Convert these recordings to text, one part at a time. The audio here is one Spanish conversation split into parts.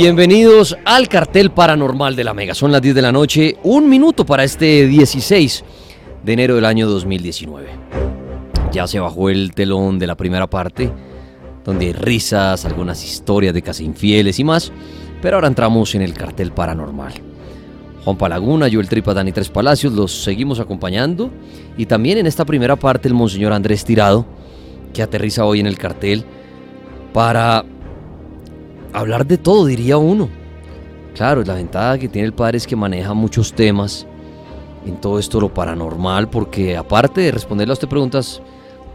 Bienvenidos al cartel paranormal de la Mega. Son las 10 de la noche, un minuto para este 16 de enero del año 2019. Ya se bajó el telón de la primera parte, donde hay risas, algunas historias de casi infieles y más, pero ahora entramos en el cartel paranormal. Juan Palaguna, yo el Tripa Dani Tres Palacios, los seguimos acompañando y también en esta primera parte el Monseñor Andrés Tirado, que aterriza hoy en el cartel para hablar de todo, diría uno. Claro, la ventaja que tiene el padre es que maneja muchos temas en todo esto lo paranormal, porque aparte de responderle a usted preguntas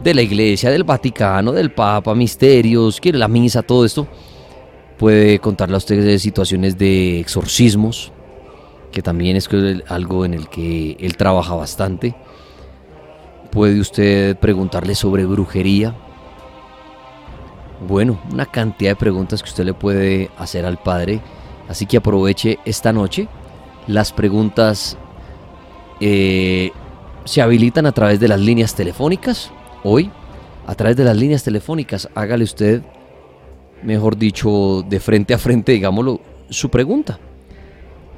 de la iglesia, del Vaticano, del Papa, misterios, quiere la misa, todo esto, puede contarle a usted de situaciones de exorcismos, que también es algo en el que él trabaja bastante. Puede usted preguntarle sobre brujería, bueno, una cantidad de preguntas que usted le puede hacer al Padre. Así que aproveche esta noche. Las preguntas eh, se habilitan a través de las líneas telefónicas. Hoy, a través de las líneas telefónicas, hágale usted, mejor dicho, de frente a frente, digámoslo, su pregunta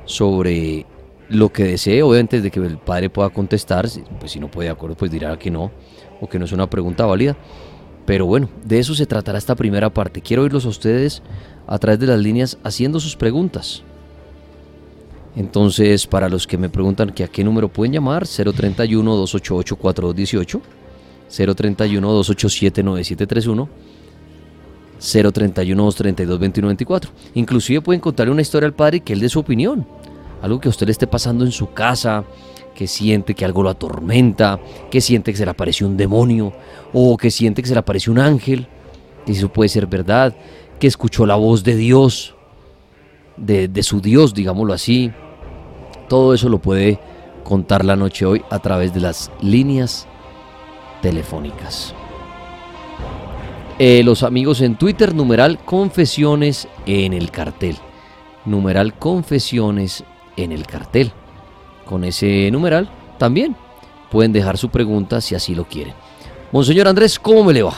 sobre lo que desee, obviamente de que el padre pueda contestar, pues si no puede de acuerdo, pues dirá que no, o que no es una pregunta válida. Pero bueno, de eso se tratará esta primera parte. Quiero oírlos a ustedes a través de las líneas haciendo sus preguntas. Entonces, para los que me preguntan que a qué número pueden llamar, 031-288-4218, 031-287-9731, 031-232-2124. Inclusive pueden contarle una historia al padre que él dé su opinión. Algo que a usted le esté pasando en su casa, que siente que algo lo atormenta, que siente que se le apareció un demonio, o que siente que se le apareció un ángel, que eso puede ser verdad, que escuchó la voz de Dios, de, de su Dios, digámoslo así. Todo eso lo puede contar la noche hoy a través de las líneas telefónicas. eh, los amigos en Twitter, numeral confesiones en el cartel. Numeral confesiones en el cartel. Con ese numeral también pueden dejar su pregunta si así lo quieren. Monseñor Andrés, ¿cómo me le va?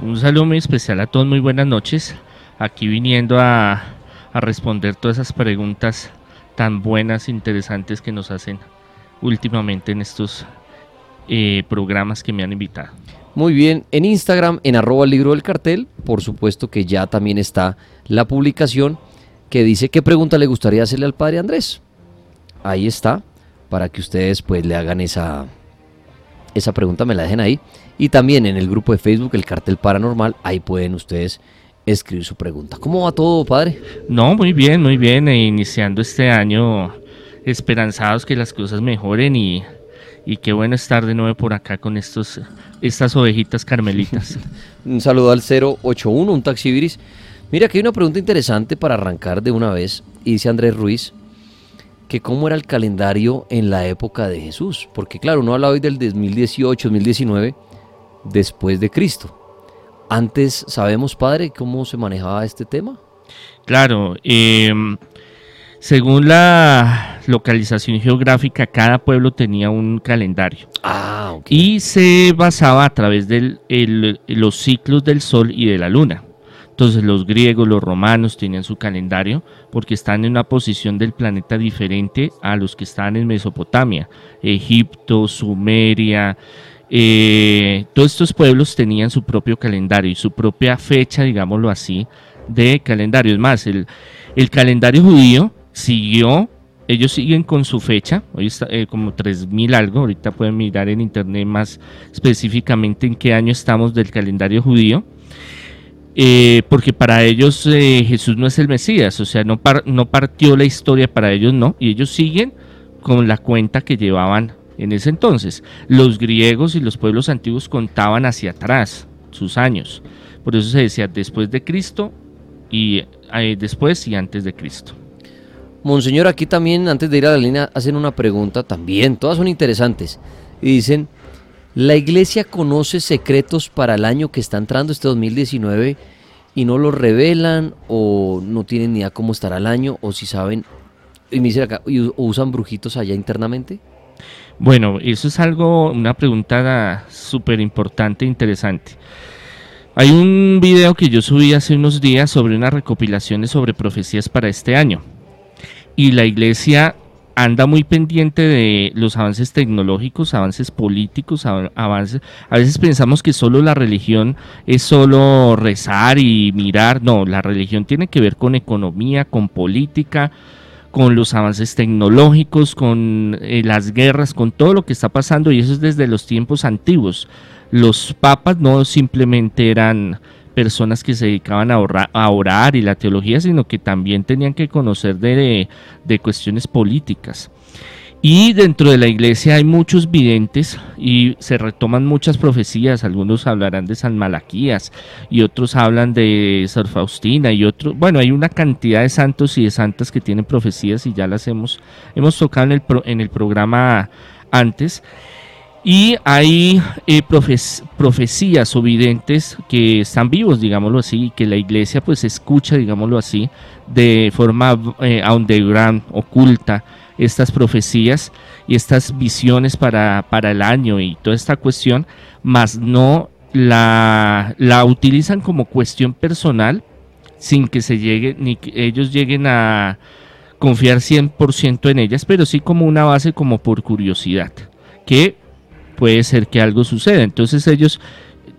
Un saludo muy especial a todos, muy buenas noches. Aquí viniendo a, responder todas esas preguntas tan buenas, interesantes que nos hacen últimamente en estos eh, programas que me han invitado. Muy bien, en Instagram, en arroba libro del cartel, por supuesto que ya también está la publicación que dice qué pregunta le gustaría hacerle al padre Andrés. Ahí está, para que ustedes pues le hagan esa, esa pregunta, me la dejen ahí. Y también en el grupo de Facebook, el cartel paranormal, ahí pueden ustedes escribir su pregunta. ¿Cómo va todo, padre? No, muy bien, muy bien. E iniciando este año esperanzados que las cosas mejoren y, y qué bueno estar de nuevo por acá con estos, estas ovejitas carmelitas. un saludo al 081, un taxi viris. Mira, que hay una pregunta interesante para arrancar de una vez. Y dice Andrés Ruiz que cómo era el calendario en la época de Jesús. Porque claro, uno habla hoy del 2018, 2019, después de Cristo. Antes, ¿sabemos, padre, cómo se manejaba este tema? Claro, em, según la localización geográfica, cada pueblo tenía un calendario. Ah, Y se basaba a través de los ciclos del sol y de la luna. Entonces los griegos, los romanos tenían su calendario porque están en una posición del planeta diferente a los que están en Mesopotamia, Egipto, Sumeria, eh, todos estos pueblos tenían su propio calendario y su propia fecha, digámoslo así, de calendario. Es más, el, calendario judío siguió, ellos siguen con su fecha, hoy está eh, como 3000 algo, ahorita pueden mirar en internet más específicamente en qué año estamos del calendario judío. Eh, porque para ellos Jesús no es el Mesías, o sea, no, no partió la historia para ellos, no, y ellos siguen con la cuenta que llevaban en ese entonces. Los griegos y los pueblos antiguos contaban hacia atrás sus años. Por eso se decía después de Cristo y eh, después y antes de Cristo. Monseñor, aquí también, antes de ir a la línea, hacen una pregunta también, todas son interesantes. Y dicen, ¿la iglesia conoce secretos para el año que está entrando, este 2019, y no los revelan o no tienen ni idea cómo estará el año o si saben, y me dicen acá, ¿usan brujitos allá internamente? Bueno, eso es algo, una pregunta súper importante e interesante. Hay un video que yo subí hace unos días sobre unas recopilaciones sobre profecías para este año. Y la iglesia anda muy pendiente de los avances tecnológicos, avances políticos, avances. A veces pensamos que solo la religión es solo rezar y mirar. No, la religión tiene que ver con economía, con política, con los avances tecnológicos, con eh, las guerras, con todo lo que está pasando y eso es desde los tiempos antiguos. Los papas no simplemente eran personas que se dedicaban a, orar, y la teología, sino que también tenían que conocer de cuestiones políticas. Y dentro de la iglesia hay muchos videntes y se retoman muchas profecías. Algunos hablarán de San Malaquías y otros hablan de Sor Faustina y otros. Bueno, hay una cantidad de santos y de santas que tienen profecías y ya las hemos, hemos tocado en el, en el programa antes. Y hay eh, profecías o videntes que están vivos, digámoslo así, y que la iglesia pues escucha, digámoslo así, de forma eh, underground, oculta estas profecías y estas visiones para, para el año y toda esta cuestión, más no la, la utilizan como cuestión personal sin que se llegue, ni que ellos lleguen a confiar 100% en ellas, pero sí como una base como por curiosidad, que puede ser que algo suceda. Entonces ellos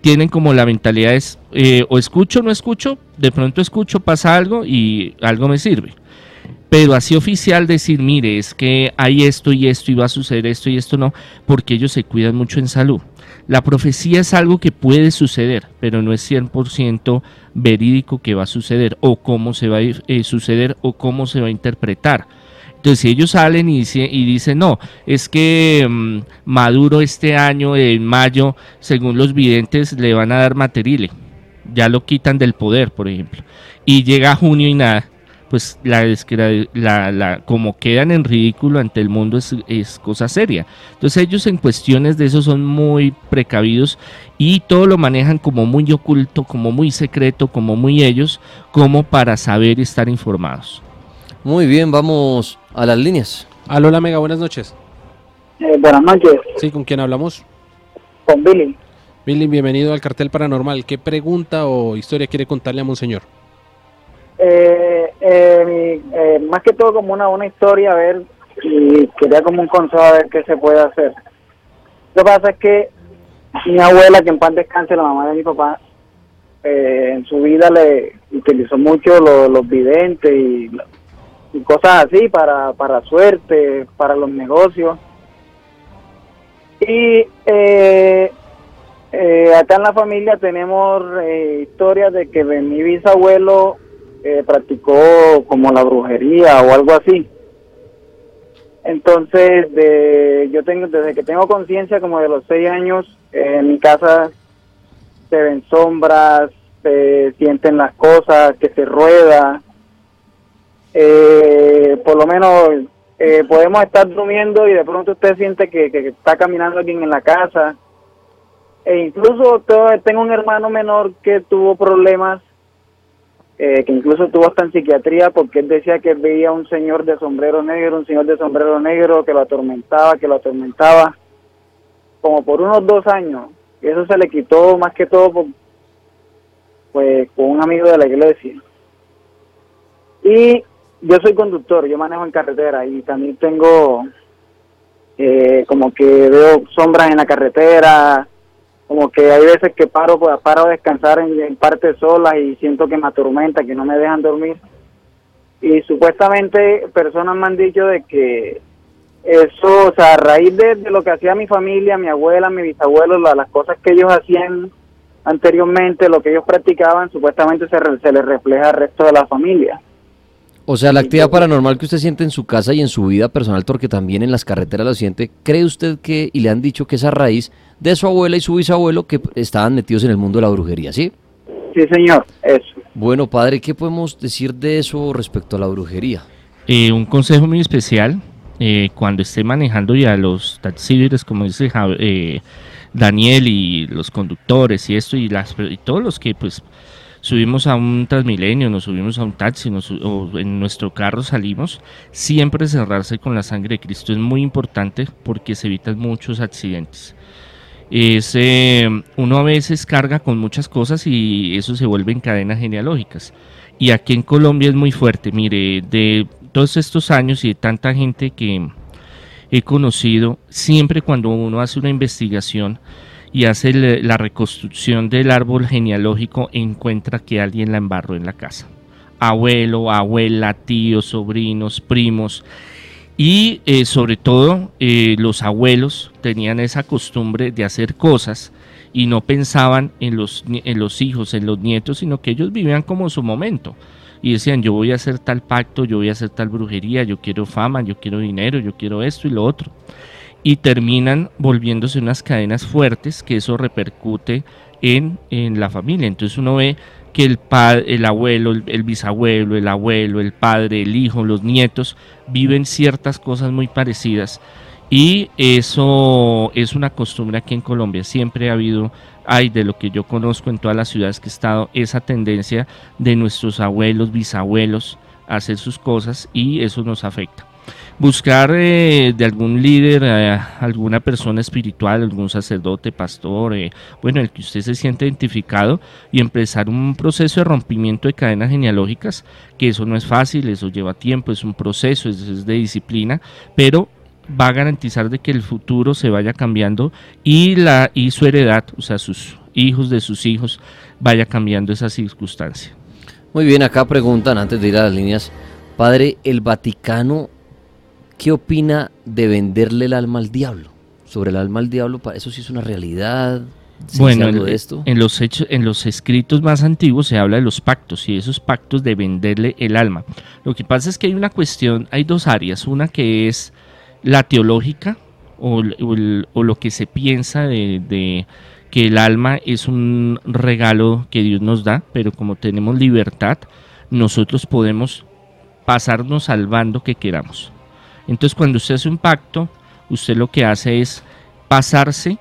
tienen como la mentalidad es eh, o escucho no escucho, de pronto escucho, pasa algo y algo me sirve pero así oficial decir, mire, es que hay esto y esto y va a suceder esto y esto no, porque ellos se cuidan mucho en salud. La profecía es algo que puede suceder, pero no es 100% verídico que va a suceder o cómo se va a eh, suceder o cómo se va a interpretar. Entonces, si ellos salen y, y dicen, no, es que mm, Maduro este año, en mayo, según los videntes, le van a dar materile, ya lo quitan del poder, por ejemplo, y llega junio y nada, pues la, la, la, como quedan en ridículo ante el mundo es, es, cosa seria. Entonces ellos en cuestiones de eso son muy precavidos y todo lo manejan como muy oculto, como muy secreto, como muy ellos, como para saber y estar informados. Muy bien, vamos a las líneas. Aló, Mega, buenas noches. Eh, buenas noches. Sí, ¿con quién hablamos? Con Billy. Billy, bienvenido al Cartel Paranormal. ¿Qué pregunta o historia quiere contarle a Monseñor? Eh, eh, eh, más que todo como una, una historia, a ver, y quería como un consejo a ver qué se puede hacer. Lo que pasa es que mi abuela, que en paz descanse, la mamá de mi papá, en su vida le utilizó mucho los, videntes y, cosas así para, para suerte, para los negocios. Y eh, eh, acá en la familia tenemos eh, historias de que mi bisabuelo eh, practicó como la brujería o algo así. Entonces, de, yo tengo desde que tengo conciencia, como de los seis años, en mi casa se ven sombras, se sienten las cosas, que se rueda. Por lo menos podemos estar durmiendo y de pronto usted siente que, que está caminando alguien en la casa e incluso tengo un hermano menor que tuvo problemas, eh, que incluso tuvo hasta en psiquiatría porque él decía que veía un señor de sombrero negro, un señor de sombrero negro que lo atormentaba, que lo atormentaba, como por unos dos años. Y eso se le quitó más que todo pues con un amigo de la iglesia. Y yo soy conductor, yo manejo en carretera y también tengo eh, como que veo sombras en la carretera, como que hay veces que paro, pues, paro a descansar en, partes solas y siento que me atormenta, que no me dejan dormir. Y supuestamente personas me han dicho de que eso, o sea, a raíz de, lo que hacía mi familia, mi abuela, mi bisabuelo, las cosas que ellos hacían anteriormente, lo que ellos practicaban, supuestamente se, se les refleja al resto de la familia. O sea, la actividad paranormal que usted siente en su casa y en su vida personal, porque también en las carreteras lo siente, ¿cree usted que, y le han dicho que esa raíz de su abuela y su bisabuelo que estaban metidos en el mundo de la brujería, ¿sí? Sí, señor, eso. Bueno, padre, ¿qué podemos decir de eso respecto a la brujería? Eh, un consejo muy especial, eh, cuando esté manejando ya los taxíes, como dice eh, Daniel, y los conductores y esto, y, las, y todos los que pues subimos a un Transmilenio, nos subimos a un taxi, o en nuestro carro salimos, siempre cerrarse con la sangre de Cristo es muy importante porque se evitan muchos accidentes. Es, eh, uno a veces carga con muchas cosas y eso se vuelve en cadenas genealógicas. Y aquí en Colombia es muy fuerte. Mire, de todos estos años y de tanta gente que he conocido, siempre cuando uno hace una investigación, y hace la reconstrucción del árbol genealógico, encuentra que alguien la embarró en la casa. Abuelo, abuela, tíos, sobrinos, primos. Y eh, sobre todo eh, los abuelos tenían esa costumbre de hacer cosas y no pensaban en los, en los hijos, en los nietos, sino que ellos vivían como su momento. Y decían, yo voy a hacer tal pacto, yo voy a hacer tal brujería, yo quiero fama, yo quiero dinero, yo quiero esto y lo otro y terminan volviéndose unas cadenas fuertes que eso repercute en, en la familia. Entonces uno ve que el, el abuelo, el, bisabuelo, el abuelo, el padre, el hijo, los nietos viven ciertas cosas muy parecidas y eso es una costumbre aquí en Colombia. Siempre ha habido, hay de lo que yo conozco en todas las ciudades que he estado, esa tendencia de nuestros abuelos, bisabuelos hacer sus cosas y eso nos afecta buscar eh, de algún líder, eh, alguna persona espiritual, algún sacerdote, pastor, eh, bueno, el que usted se siente identificado y empezar un proceso de rompimiento de cadenas genealógicas, que eso no es fácil, eso lleva tiempo, es un proceso, es, de disciplina, pero va a garantizar de que el futuro se vaya cambiando y la y su heredad, o sea, sus hijos de sus hijos, vaya cambiando esa circunstancia. Muy bien, acá preguntan antes de ir a las líneas, padre, ¿el Vaticano ¿Qué opina de venderle el alma al diablo? Sobre el alma al diablo, eso sí es una realidad. bueno, en, esto? en, los hechos, en los escritos más antiguos se habla de los pactos y esos pactos de venderle el alma. Lo que pasa es que hay una cuestión, hay dos áreas, una que es la teológica o, lo que se piensa de, de que el alma es un regalo que Dios nos da, pero como tenemos libertad, nosotros podemos pasarnos al bando que queramos. Entonces cuando usted hace un pacto, usted lo que hace es pasarse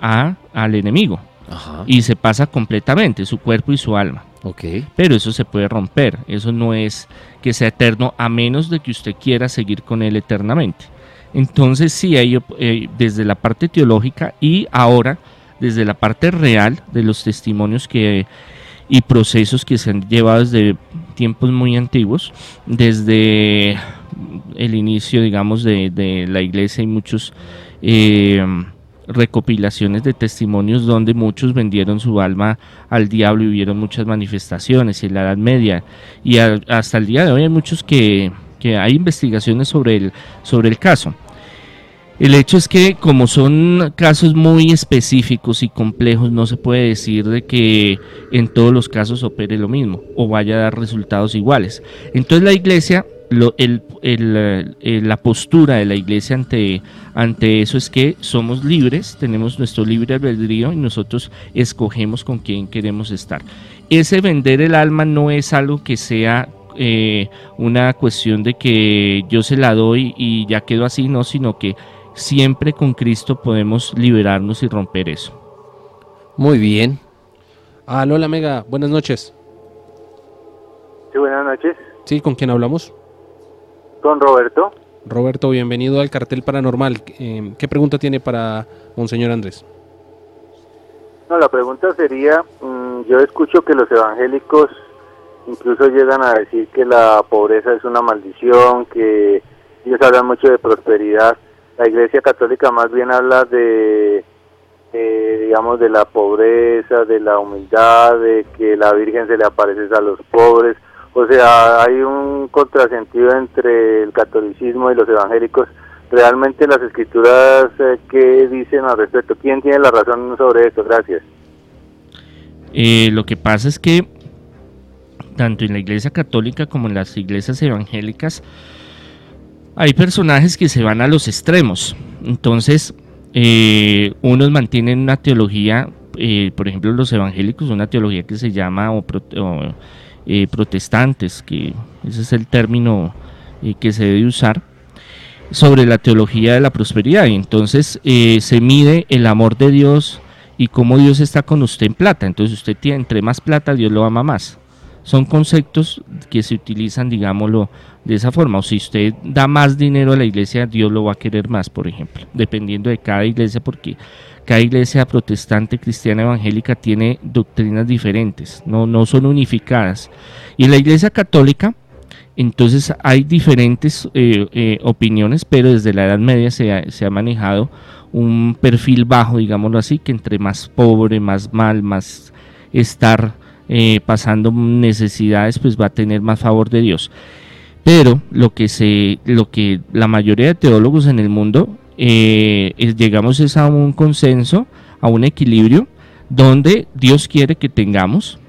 a, al enemigo Ajá. y se pasa completamente, su cuerpo y su alma. Ok. Pero eso se puede romper, eso no es que sea eterno a menos de que usted quiera seguir con él eternamente. Entonces sí, hay, eh, desde la parte teológica y ahora desde la parte real de los testimonios que y procesos que se han llevado desde tiempos muy antiguos, desde el inicio, digamos, de, de la iglesia hay muchos eh, recopilaciones de testimonios donde muchos vendieron su alma al diablo y vieron muchas manifestaciones en la Edad Media y hasta el día de hoy hay muchos que, que hay investigaciones sobre el, sobre el caso. El hecho es que como son casos muy específicos y complejos, no se puede decir de que en todos los casos opere lo mismo o vaya a dar resultados iguales. Entonces la iglesia, lo- el- el, eh, la postura de la iglesia ante, ante eso es que somos libres, tenemos nuestro libre albedrío y nosotros escogemos con quién queremos estar. Ese vender el alma no es algo que sea eh, una cuestión de que yo se la doy y ya quedo así, no, sino que siempre con Cristo podemos liberarnos y romper eso. Muy bien. Aló, la Mega, buenas noches. Sí, buenas noches. Sí, ¿con quién hablamos? Con Roberto. Roberto, bienvenido al Cartel Paranormal. Eh, ¿Qué pregunta tiene para Monseñor Andrés? No, la pregunta sería, mm, yo escucho que los evangélicos incluso llegan a decir que la pobreza es una maldición, que ellos hablan mucho de prosperidad. La Iglesia Católica más bien habla de, eh, digamos, de la pobreza, de la humildad, de que la Virgen se le aparece a los pobres. O sea, hay un contrasentido entre el catolicismo y los evangélicos. Realmente las escrituras, eh, ¿qué dicen al respecto? ¿Quién tiene la razón sobre esto? Gracias. Eh, lo que pasa es que tanto en la iglesia católica como en las iglesias evangélicas hay personajes que se van a los extremos. Entonces, eh, unos mantienen una teología, eh, por ejemplo los evangélicos, una teología que se llama o o, eh, protestantes, que ese es el término eh, que se debe usar, sobre la teología de la prosperidad. Y entonces eh, se mide el amor de Dios y cómo Dios está con usted en plata. Entonces usted tiene, entre más plata, Dios lo ama más. Son conceptos que se utilizan, digámoslo, de esa forma. O si usted da más dinero a la iglesia, Dios lo va a querer más, por ejemplo, dependiendo de cada iglesia, porque cada iglesia protestante, cristiana, evangélica tiene doctrinas diferentes, no, no son unificadas. Y en la iglesia católica, entonces hay diferentes eh, eh, opiniones, pero desde la Edad Media se ha, se ha manejado un perfil bajo, digámoslo así, que entre más pobre, más mal, más estar eh, pasando necesidades, pues va a tener más favor de Dios. Pero lo que se, lo que la mayoría de teólogos en el mundo eh, es- llegamos a un consenso, a un equilibrio, donde Dios quiere que tengamos,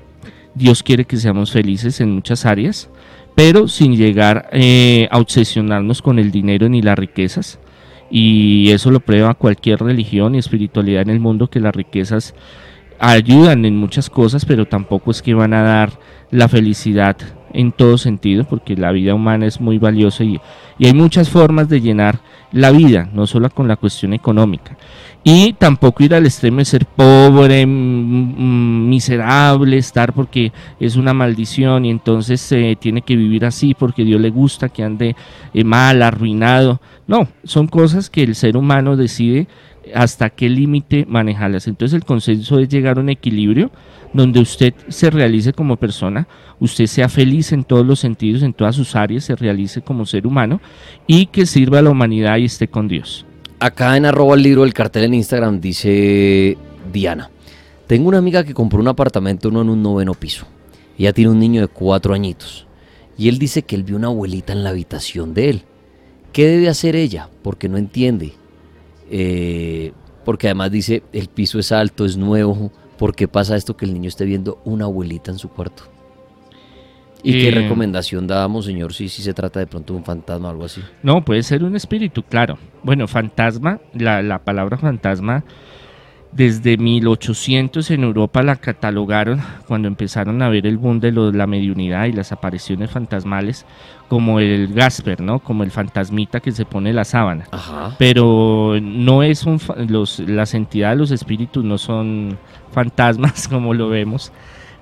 Dios quiere que seamos felices en muchas áreas, pero sin llegar eh, a obsesionarnos con el dinero ni las riquezas. Y eso lo prueba cualquier religión y espiritualidad en el mundo, que las riquezas ayudan en muchas cosas, pero tampoco es que van a dar la felicidad en todo sentido, porque la vida humana es muy valiosa y, y hay muchas formas de llenar la vida, no solo con la cuestión económica. Y tampoco ir al extremo de ser pobre, miserable, estar porque es una maldición y entonces se tiene que vivir así porque Dios le gusta que ande eh, mal, arruinado. No, son cosas que el ser humano decide hasta qué límite manejarlas. Entonces el consenso es llegar a un equilibrio donde usted se realice como persona, usted sea feliz en todos los sentidos, en todas sus áreas, se realice como ser humano y que sirva a la humanidad y esté con Dios. Acá en arroba el libro del cartel en Instagram dice Diana. Tengo una amiga que compró un apartamento no en un noveno piso. Ella tiene un niño de cuatro añitos. Y él dice que él vio una abuelita en la habitación de él. ¿Qué debe hacer ella? Porque no entiende. Eh, porque además dice, el piso es alto, es nuevo. ¿Por qué pasa esto que el niño esté viendo una abuelita en su cuarto? ¿Y qué Eh, recomendación dábamos, señor, si, si se trata de pronto de un fantasma o algo así? No, puede ser un espíritu, claro. Bueno, fantasma, la, la palabra fantasma Desde 1800 en Europa la catalogaron cuando empezaron a ver el boom de lo- la mediunidad y las apariciones fantasmales como el Gasper, ¿no? Como el fantasmita que se pone la sábana. Ajá. Pero no es un los, las entidades, los espíritus no son fantasmas como lo vemos,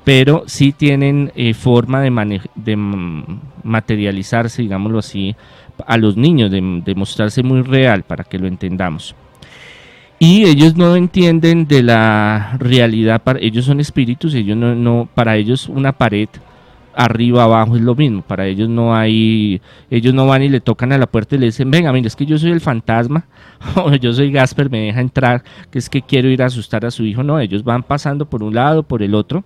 pero sí tienen eh, forma de, materializarse, digámoslo así, a los niños, de, de mostrarse muy real para que lo entendamos. Y ellos no entienden de la realidad, para, ellos son espíritus, ellos no, no, para ellos una pared arriba, abajo es lo mismo, para ellos no hay, ellos no van y le tocan a la puerta y le dicen, venga, mire, es que yo soy el fantasma, o yo soy Gasper, me deja entrar, que es que quiero ir a asustar a su hijo, no, ellos van pasando por un lado, por el otro.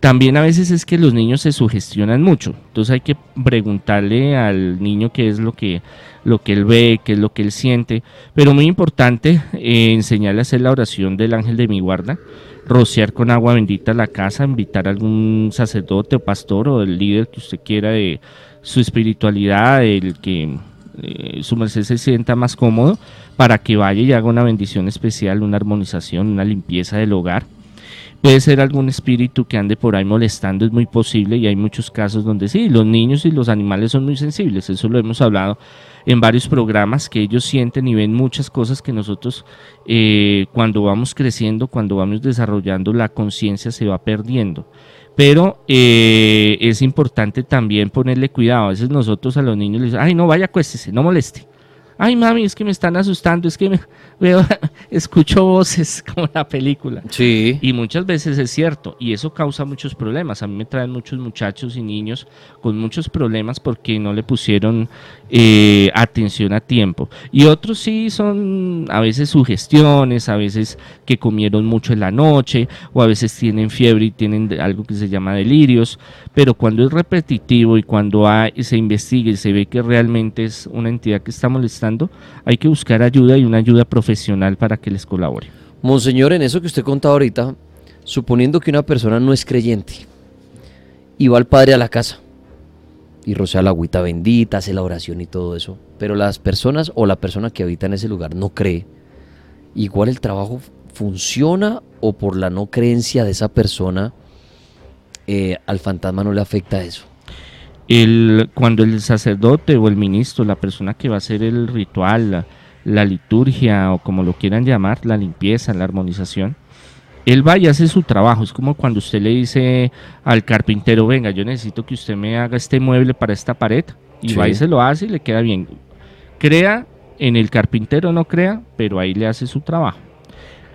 También a veces es que los niños se sugestionan mucho, entonces hay que preguntarle al niño qué es lo que, lo que él ve, qué es lo que él siente, pero muy importante eh, enseñarle a hacer la oración del ángel de mi guarda, rociar con agua bendita la casa, invitar a algún sacerdote o pastor o el líder que usted quiera de su espiritualidad, el que eh, su merced se sienta más cómodo, para que vaya y haga una bendición especial, una armonización, una limpieza del hogar. Puede ser algún espíritu que ande por ahí molestando, es muy posible y hay muchos casos donde sí, los niños y los animales son muy sensibles, eso lo hemos hablado en varios programas, que ellos sienten y ven muchas cosas que nosotros eh, cuando vamos creciendo, cuando vamos desarrollando la conciencia se va perdiendo. Pero eh, es importante también ponerle cuidado, a veces nosotros a los niños les decimos, ay no, vaya, acuéstese, no moleste. Ay, mami, es que me están asustando, es que me, veo, escucho voces como la película. Sí. Y muchas veces es cierto, y eso causa muchos problemas. A mí me traen muchos muchachos y niños con muchos problemas porque no le pusieron eh, atención a tiempo. Y otros sí son a veces sugestiones, a veces que comieron mucho en la noche, o a veces tienen fiebre y tienen algo que se llama delirios. Pero cuando es repetitivo y cuando hay- se investiga y se ve que realmente es una entidad que está molestando, hay que buscar ayuda y una ayuda profesional para que les colabore. Monseñor, en eso que usted contaba ahorita, suponiendo que una persona no es creyente y va al padre a la casa y rocea la agüita bendita, hace la oración y todo eso, pero las personas o la persona que habita en ese lugar no cree, igual el trabajo funciona o por la no creencia de esa persona eh, al fantasma no le afecta eso. El, cuando el sacerdote o el ministro, la persona que va a hacer el ritual, la, la liturgia o como lo quieran llamar, la limpieza, la armonización, él va y hace su trabajo. Es como cuando usted le dice al carpintero, venga, yo necesito que usted me haga este mueble para esta pared. Y Sí. va y se lo hace y le queda bien. Crea en el carpintero, no crea, pero ahí le hace su trabajo.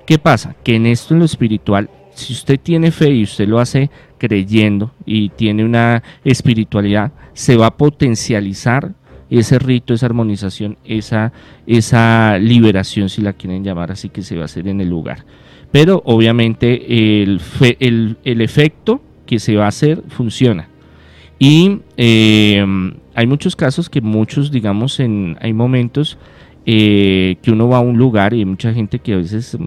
¿Qué pasa? Que en esto, en lo espiritual, si usted tiene fe y usted lo hace creyendo y tiene una espiritualidad, se va a potencializar ese rito, esa armonización, esa, esa liberación, si la quieren llamar así, que se va a hacer en el lugar. Pero obviamente el, el, el efecto que se va a hacer funciona. Y eh, hay muchos casos que muchos, digamos, en, hay momentos eh, que uno va a un lugar y hay mucha gente que a veces,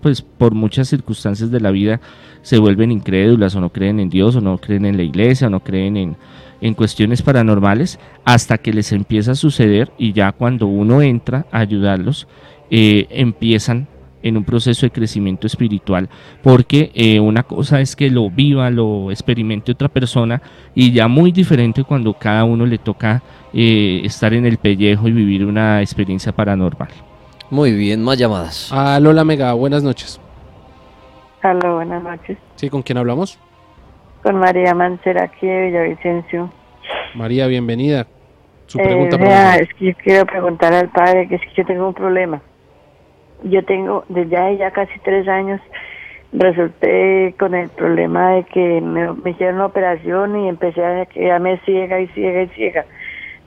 pues por muchas circunstancias de la vida, se vuelven incrédulas o no creen en Dios o no creen en la iglesia o no creen en, en cuestiones paranormales hasta que les empieza a suceder y ya cuando uno entra a ayudarlos, eh, empiezan en un proceso de crecimiento espiritual, porque eh, una cosa es que lo viva, lo experimente otra persona, y ya muy diferente cuando cada uno le toca eh, estar en el pellejo y vivir una experiencia paranormal. Muy bien, más llamadas. Ah, Lola Mega, buenas noches. Hola, buenas noches. Sí, ¿con quién hablamos? Con María Mancera aquí de Villavicencio. María, bienvenida. Su Eh, pregunta, vea, profesor. es que yo quiero preguntar al padre que es que yo tengo un problema. Yo tengo, desde ya, ya casi tres años, resulté con el problema de que me, me hicieron una operación y empecé a quedarme ciega y ciega y ciega.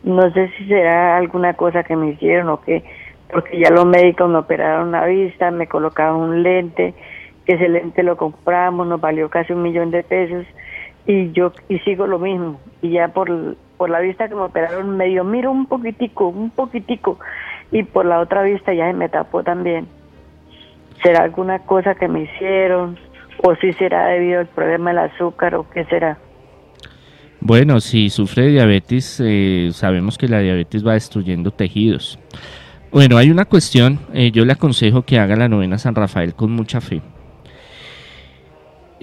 No sé si será alguna cosa que me hicieron o qué, porque ya los médicos me operaron la vista, me colocaron un lente, que ese lente lo compramos, nos valió casi un millón de pesos y yo y sigo lo mismo y ya por por la vista que me operaron medio miro un poquitico un poquitico y por la otra vista ya se me tapó también será alguna cosa que me hicieron o si será debido al problema del azúcar o qué será Bueno, si sufre de diabetes, eh, sabemos que la diabetes va destruyendo tejidos. Bueno, hay una cuestión, eh, yo le aconsejo que haga la novena San Rafael con mucha fe.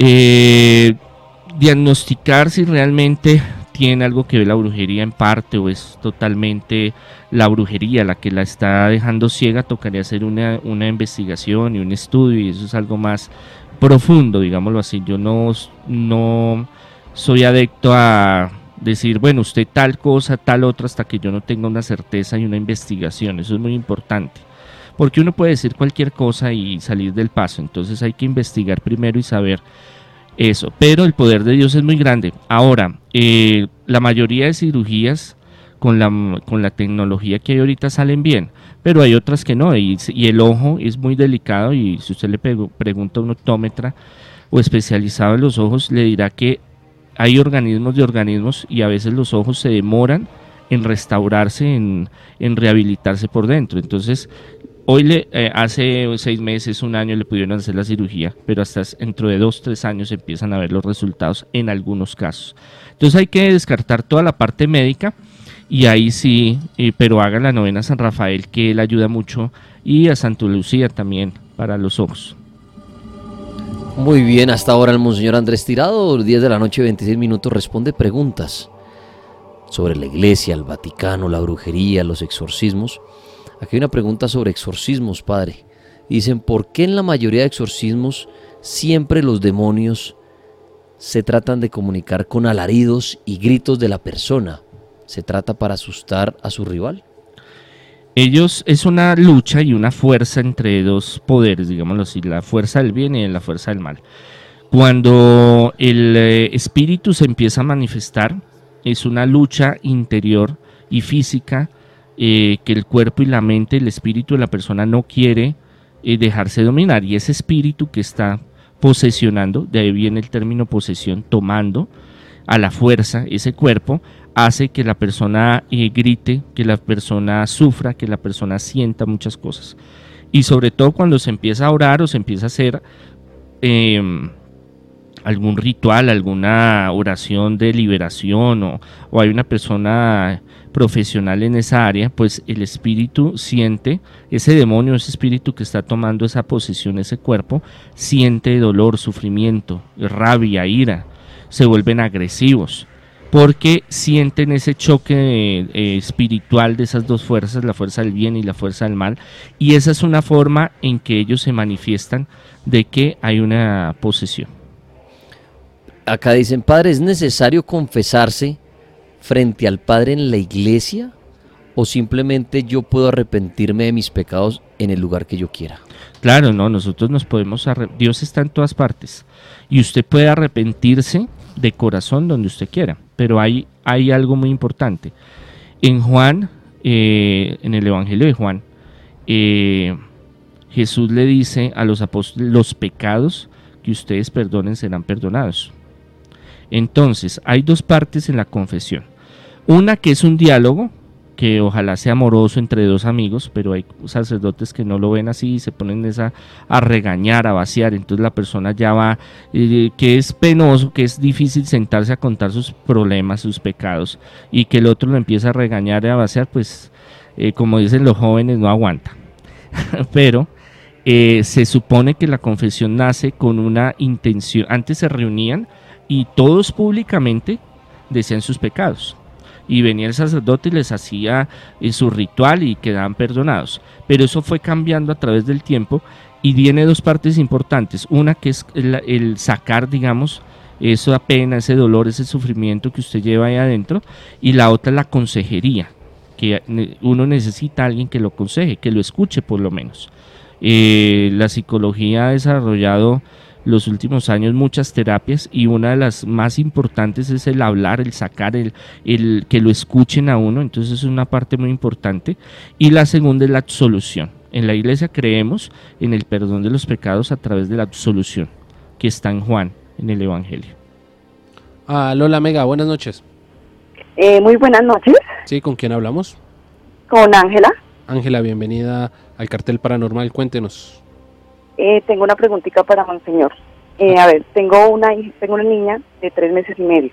Eh, diagnosticar si realmente tiene algo que ver la brujería en parte o es totalmente la brujería la que la está dejando ciega, tocaría hacer una, una investigación y un estudio y eso es algo más profundo, digámoslo así. Yo no, no soy adecto a decir, bueno, usted tal cosa, tal otra, hasta que yo no tenga una certeza y una investigación. Eso es muy importante. Porque uno puede decir cualquier cosa y salir del paso. Entonces hay que investigar primero y saber eso. Pero el poder de Dios es muy grande. Ahora, eh, la mayoría de cirugías con la, con la tecnología que hay ahorita salen bien, pero hay otras que no. Y, y el ojo es muy delicado y si usted le pregunta a un optómetra o especializado en los ojos, le dirá que hay organismos de organismos y a veces los ojos se demoran en restaurarse, en, rehabilitarse por dentro. Entonces, hoy le, eh, hace seis meses, un año le pudieron hacer la cirugía, pero hasta dentro de dos, tres años empiezan a ver los resultados en algunos casos. Entonces hay que descartar toda la parte médica y ahí sí, eh, pero haga la novena San Rafael que él ayuda mucho y a Santa Lucía también para los ojos. Muy bien, hasta ahora el Monseñor Andrés Tirado, 10 de la noche, 26 minutos, responde preguntas sobre la iglesia, el Vaticano, la brujería, los exorcismos. Aquí hay una pregunta sobre exorcismos, padre. Dicen, ¿por qué en la mayoría de exorcismos siempre los demonios se tratan de comunicar con alaridos y gritos de la persona? ¿Se trata para asustar a su rival? ellos es una lucha y una fuerza entre dos poderes, digámoslo así, la fuerza del bien y la fuerza del mal. Cuando el eh, espíritu se empieza a manifestar, es una lucha interior y física eh, que el cuerpo y la mente, el espíritu de la persona no quiere eh, dejarse dominar. Y ese espíritu que está posesionando, de ahí viene el término posesión, tomando a la fuerza ese cuerpo, hace que la persona eh, grite, que la persona sufra, que la persona sienta muchas cosas. Y sobre todo cuando se empieza a orar o se empieza a hacer em, algún ritual, alguna oración de liberación o, o, hay una persona profesional en esa área, pues el espíritu siente, ese demonio, ese espíritu que está tomando esa posesión, ese cuerpo, siente dolor, sufrimiento, rabia, ira, se vuelven agresivos porque sienten ese choque eh, espiritual de esas dos fuerzas, la fuerza del bien y la fuerza del mal, y esa es una forma en que ellos se manifiestan de que hay una posesión. Acá dicen, Padre, ¿es necesario confesarse frente al Padre en la iglesia o simplemente yo puedo arrepentirme de mis pecados en el lugar que yo quiera? Claro, no, nosotros nos podemos, Dios está en todas partes y usted puede arrepentirse de corazón donde usted quiera pero hay, hay algo muy importante. En Juan, eh, en el Evangelio de Juan, eh, Jesús le dice a los apóstoles, los pecados que ustedes perdonen serán perdonados. Entonces, hay dos partes en la confesión. Una que es un diálogo que ojalá sea amoroso entre dos amigos, pero hay sacerdotes que no lo ven así y se ponen esa, a regañar, a vaciar, entonces la persona ya va, eh, que es penoso, que es difícil sentarse a contar sus problemas, sus pecados, y que el otro lo empieza a regañar y a vaciar, pues eh, como dicen los jóvenes, no aguanta. pero eh, se supone que la confesión nace con una intención, antes se reunían y todos públicamente decían sus pecados y venía el sacerdote y les hacía eh, su ritual y quedaban perdonados. Pero eso fue cambiando a través del tiempo y tiene dos partes importantes. Una que es el, sacar, digamos, esa pena, ese dolor, ese sufrimiento que usted lleva ahí adentro y la otra es la consejería, que uno necesita alguien que lo aconseje, que lo escuche por lo menos. Eh, la psicología ha desarrollado los últimos años muchas terapias y una de las más importantes es el hablar, el sacar, el, el que lo escuchen a uno, entonces es una parte muy importante. Y la segunda es la absolución. En la iglesia creemos en el perdón de los pecados a través de la absolución, que está en Juan, en el Evangelio. Ah, Lola Mega, buenas noches. Eh, muy buenas noches. Sí, ¿con quién hablamos? Con Ángela. Ángela, bienvenida al cartel paranormal, cuéntenos. Eh, tengo una preguntita para Monseñor. Eh, a ver, tengo una, tengo una niña de tres meses y medio.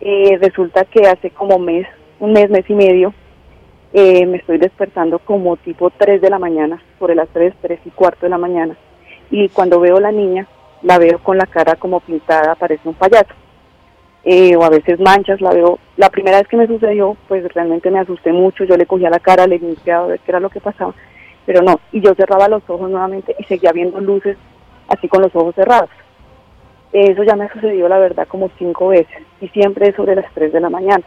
Eh, resulta que hace como mes, un mes, mes y medio, eh, me estoy despertando como tipo 3 de la mañana, sobre las 3, 3 y cuarto de la mañana. Y cuando veo a la niña, la veo con la cara como pintada, parece un payaso. Eh, o a veces manchas, la veo. La primera vez que me sucedió, pues realmente me asusté mucho, yo le cogía la cara, le limpiaba a ver qué era lo que pasaba, pero no, y yo cerraba los ojos nuevamente y seguía viendo luces así con los ojos cerrados. Eso ya me ha sucedido, la verdad, como cinco veces y siempre es sobre las 3 de la mañana.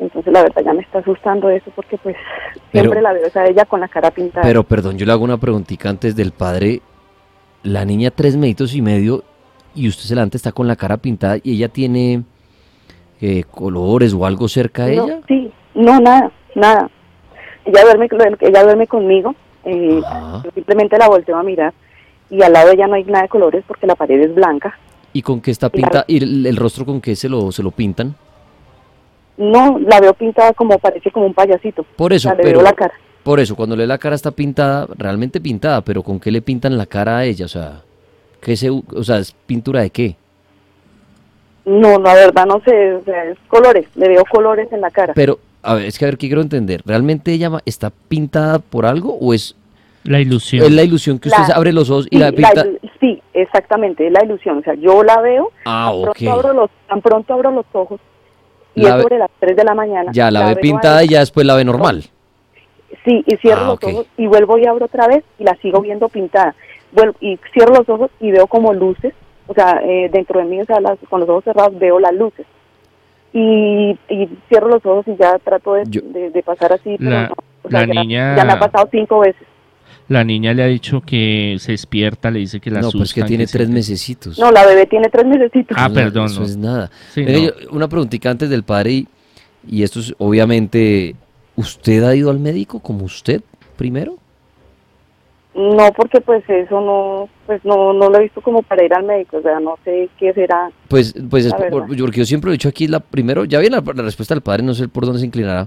Entonces, la verdad, ya me está asustando eso porque, pues, siempre Pero- la veo a ella con la cara pintada. Pero perdón, yo le hago una preguntita antes del padre. La niña tres meditos y medio y usted se levanta, está con la cara pintada y ella tiene eh, colores o algo cerca de No, ella. Sí, no, nada, nada. Ella duerme, ella duerme conmigo, eh, yo simplemente la volteo a mirar y al lado de ella no hay nada de colores porque la pared es blanca. ¿Y con qué está pintada? ¿Y el, el rostro con qué se lo, se lo pintan? No, la veo pintada como, parece como un payasito. Por eso, O sea, le pero veo la cara. por eso, cuando le la cara está pintada, realmente pintada, pero ¿con qué le pintan la cara a ella? O sea, ¿qué se, o sea, ¿es pintura de qué? No, la verdad no sé, o sea, es colores, le veo colores en la cara. Pero, a ver, es que a ver, ¿qué quiero entender? ¿Realmente ella está pintada por algo o es, La ilusión. es la ilusión que usted La- se abre los ojos y Sí, la la pinta? ilu- sí, exactamente, es la ilusión. O sea, yo la veo, Ah, tan, ok. pronto abro los, tan pronto abro los ojos y La es ve- sobre las 3 de la mañana. Ya, la, ve pintada y ya después la ve normal. Sí, y cierro Ah, los ojos y vuelvo y abro otra vez y la sigo viendo pintada. Vuelvo, y cierro los ojos y veo como luces, o sea, eh, dentro de mí, o sea, las- con los ojos cerrados veo las luces. Y, y cierro los ojos y ya trato de, Yo- de- de pasar así, pero La- no. O sea, la ya, niña- ya me ha pasado cinco veces. La niña le ha dicho que se despierta, le dice que la No, pues que tiene se- tres mesecitos. No, la bebé tiene tres mesecitos. Ah, No, perdón, Eso no. es nada. Sí, Venga, no. yo- una preguntita antes del padre y, y esto es obviamente, ¿usted ha ido al médico como usted primero? No, porque pues eso no, pues no, no lo he visto como para ir al médico, o sea, no sé qué será. Pues, pues es por- porque yo siempre he dicho aquí, la primero, ya viene la, la respuesta del padre, no sé por dónde se inclinará,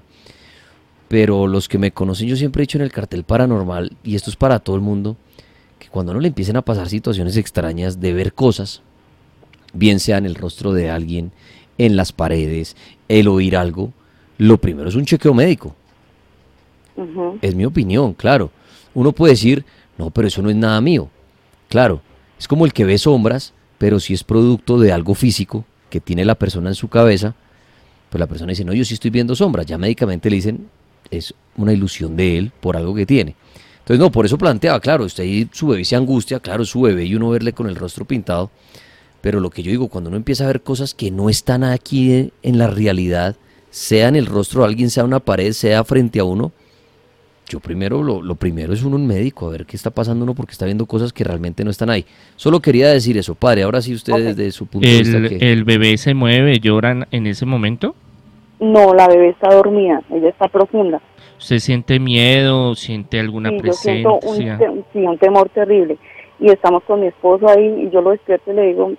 pero los que me conocen, yo siempre he dicho en el cartel paranormal, y esto es para todo el mundo, que cuando no le empiecen a pasar situaciones extrañas de ver cosas, bien sea en el rostro de alguien, en las paredes, el oír algo, lo primero es un chequeo médico. Es mi opinión, claro. Uno puede decir, no, pero eso no es nada mío. Claro, es como el que ve sombras, pero si es producto de algo físico que tiene la persona en su cabeza, pues la persona dice, no, yo sí estoy viendo sombras. Ya médicamente le dicen, es una ilusión de él por algo que tiene. Entonces, no, por eso planteaba, claro, usted ahí su bebé se angustia, claro, su bebé y uno verle con el rostro pintado. Pero lo que yo digo, cuando uno empieza a ver cosas que no están aquí en la realidad, sea en el rostro de alguien, sea una pared, sea frente a uno, yo primero, lo, lo primero es uno un médico, a ver qué está pasando uno porque está viendo cosas que realmente no están ahí. Solo quería decir eso, padre. Ahora sí usted Ok. desde su punto de vista El, que... el bebé se mueve, lloran en ese momento. No, la bebé está dormida, ella está profunda. ¿Usted siente miedo? ¿Siente alguna Sí, yo siento un, presencia? sí, un temor terrible. Y estamos con mi esposo ahí y yo lo despierto y le digo,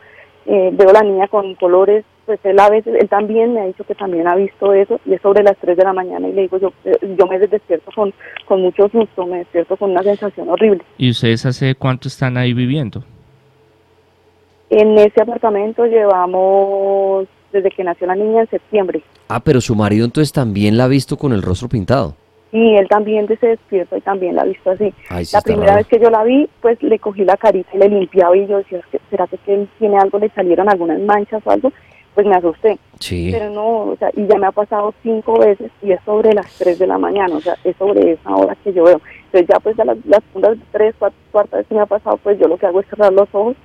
eh, veo a la niña con colores, pues él a veces, él también me ha dicho que también ha visto eso y es sobre las 3 de la mañana y le digo, yo, eh, yo me despierto con, con mucho susto, me despierto con una sensación horrible. ¿Y ustedes hace cuánto están ahí viviendo? En ese apartamento llevamos desde que nació la niña en septiembre. Ah, pero su marido entonces también la ha visto con el rostro pintado. Y él también se despierta y también la ha visto así. Ay, sí la primera raro. vez que yo la vi, pues le cogí la carita y le limpiaba y yo decía, "¿Es que- ¿será que, que él tiene algo? ¿Le salieron algunas manchas o algo? Pues me asusté. Sí. Pero no, o sea, y ya me ha pasado cinco veces y es sobre las 3 de la mañana, o sea, es sobre esa hora que yo veo. Entonces ya pues a las, las tres, cuatro, cuarta vez que me ha pasado, pues yo lo que hago es cerrar los ojos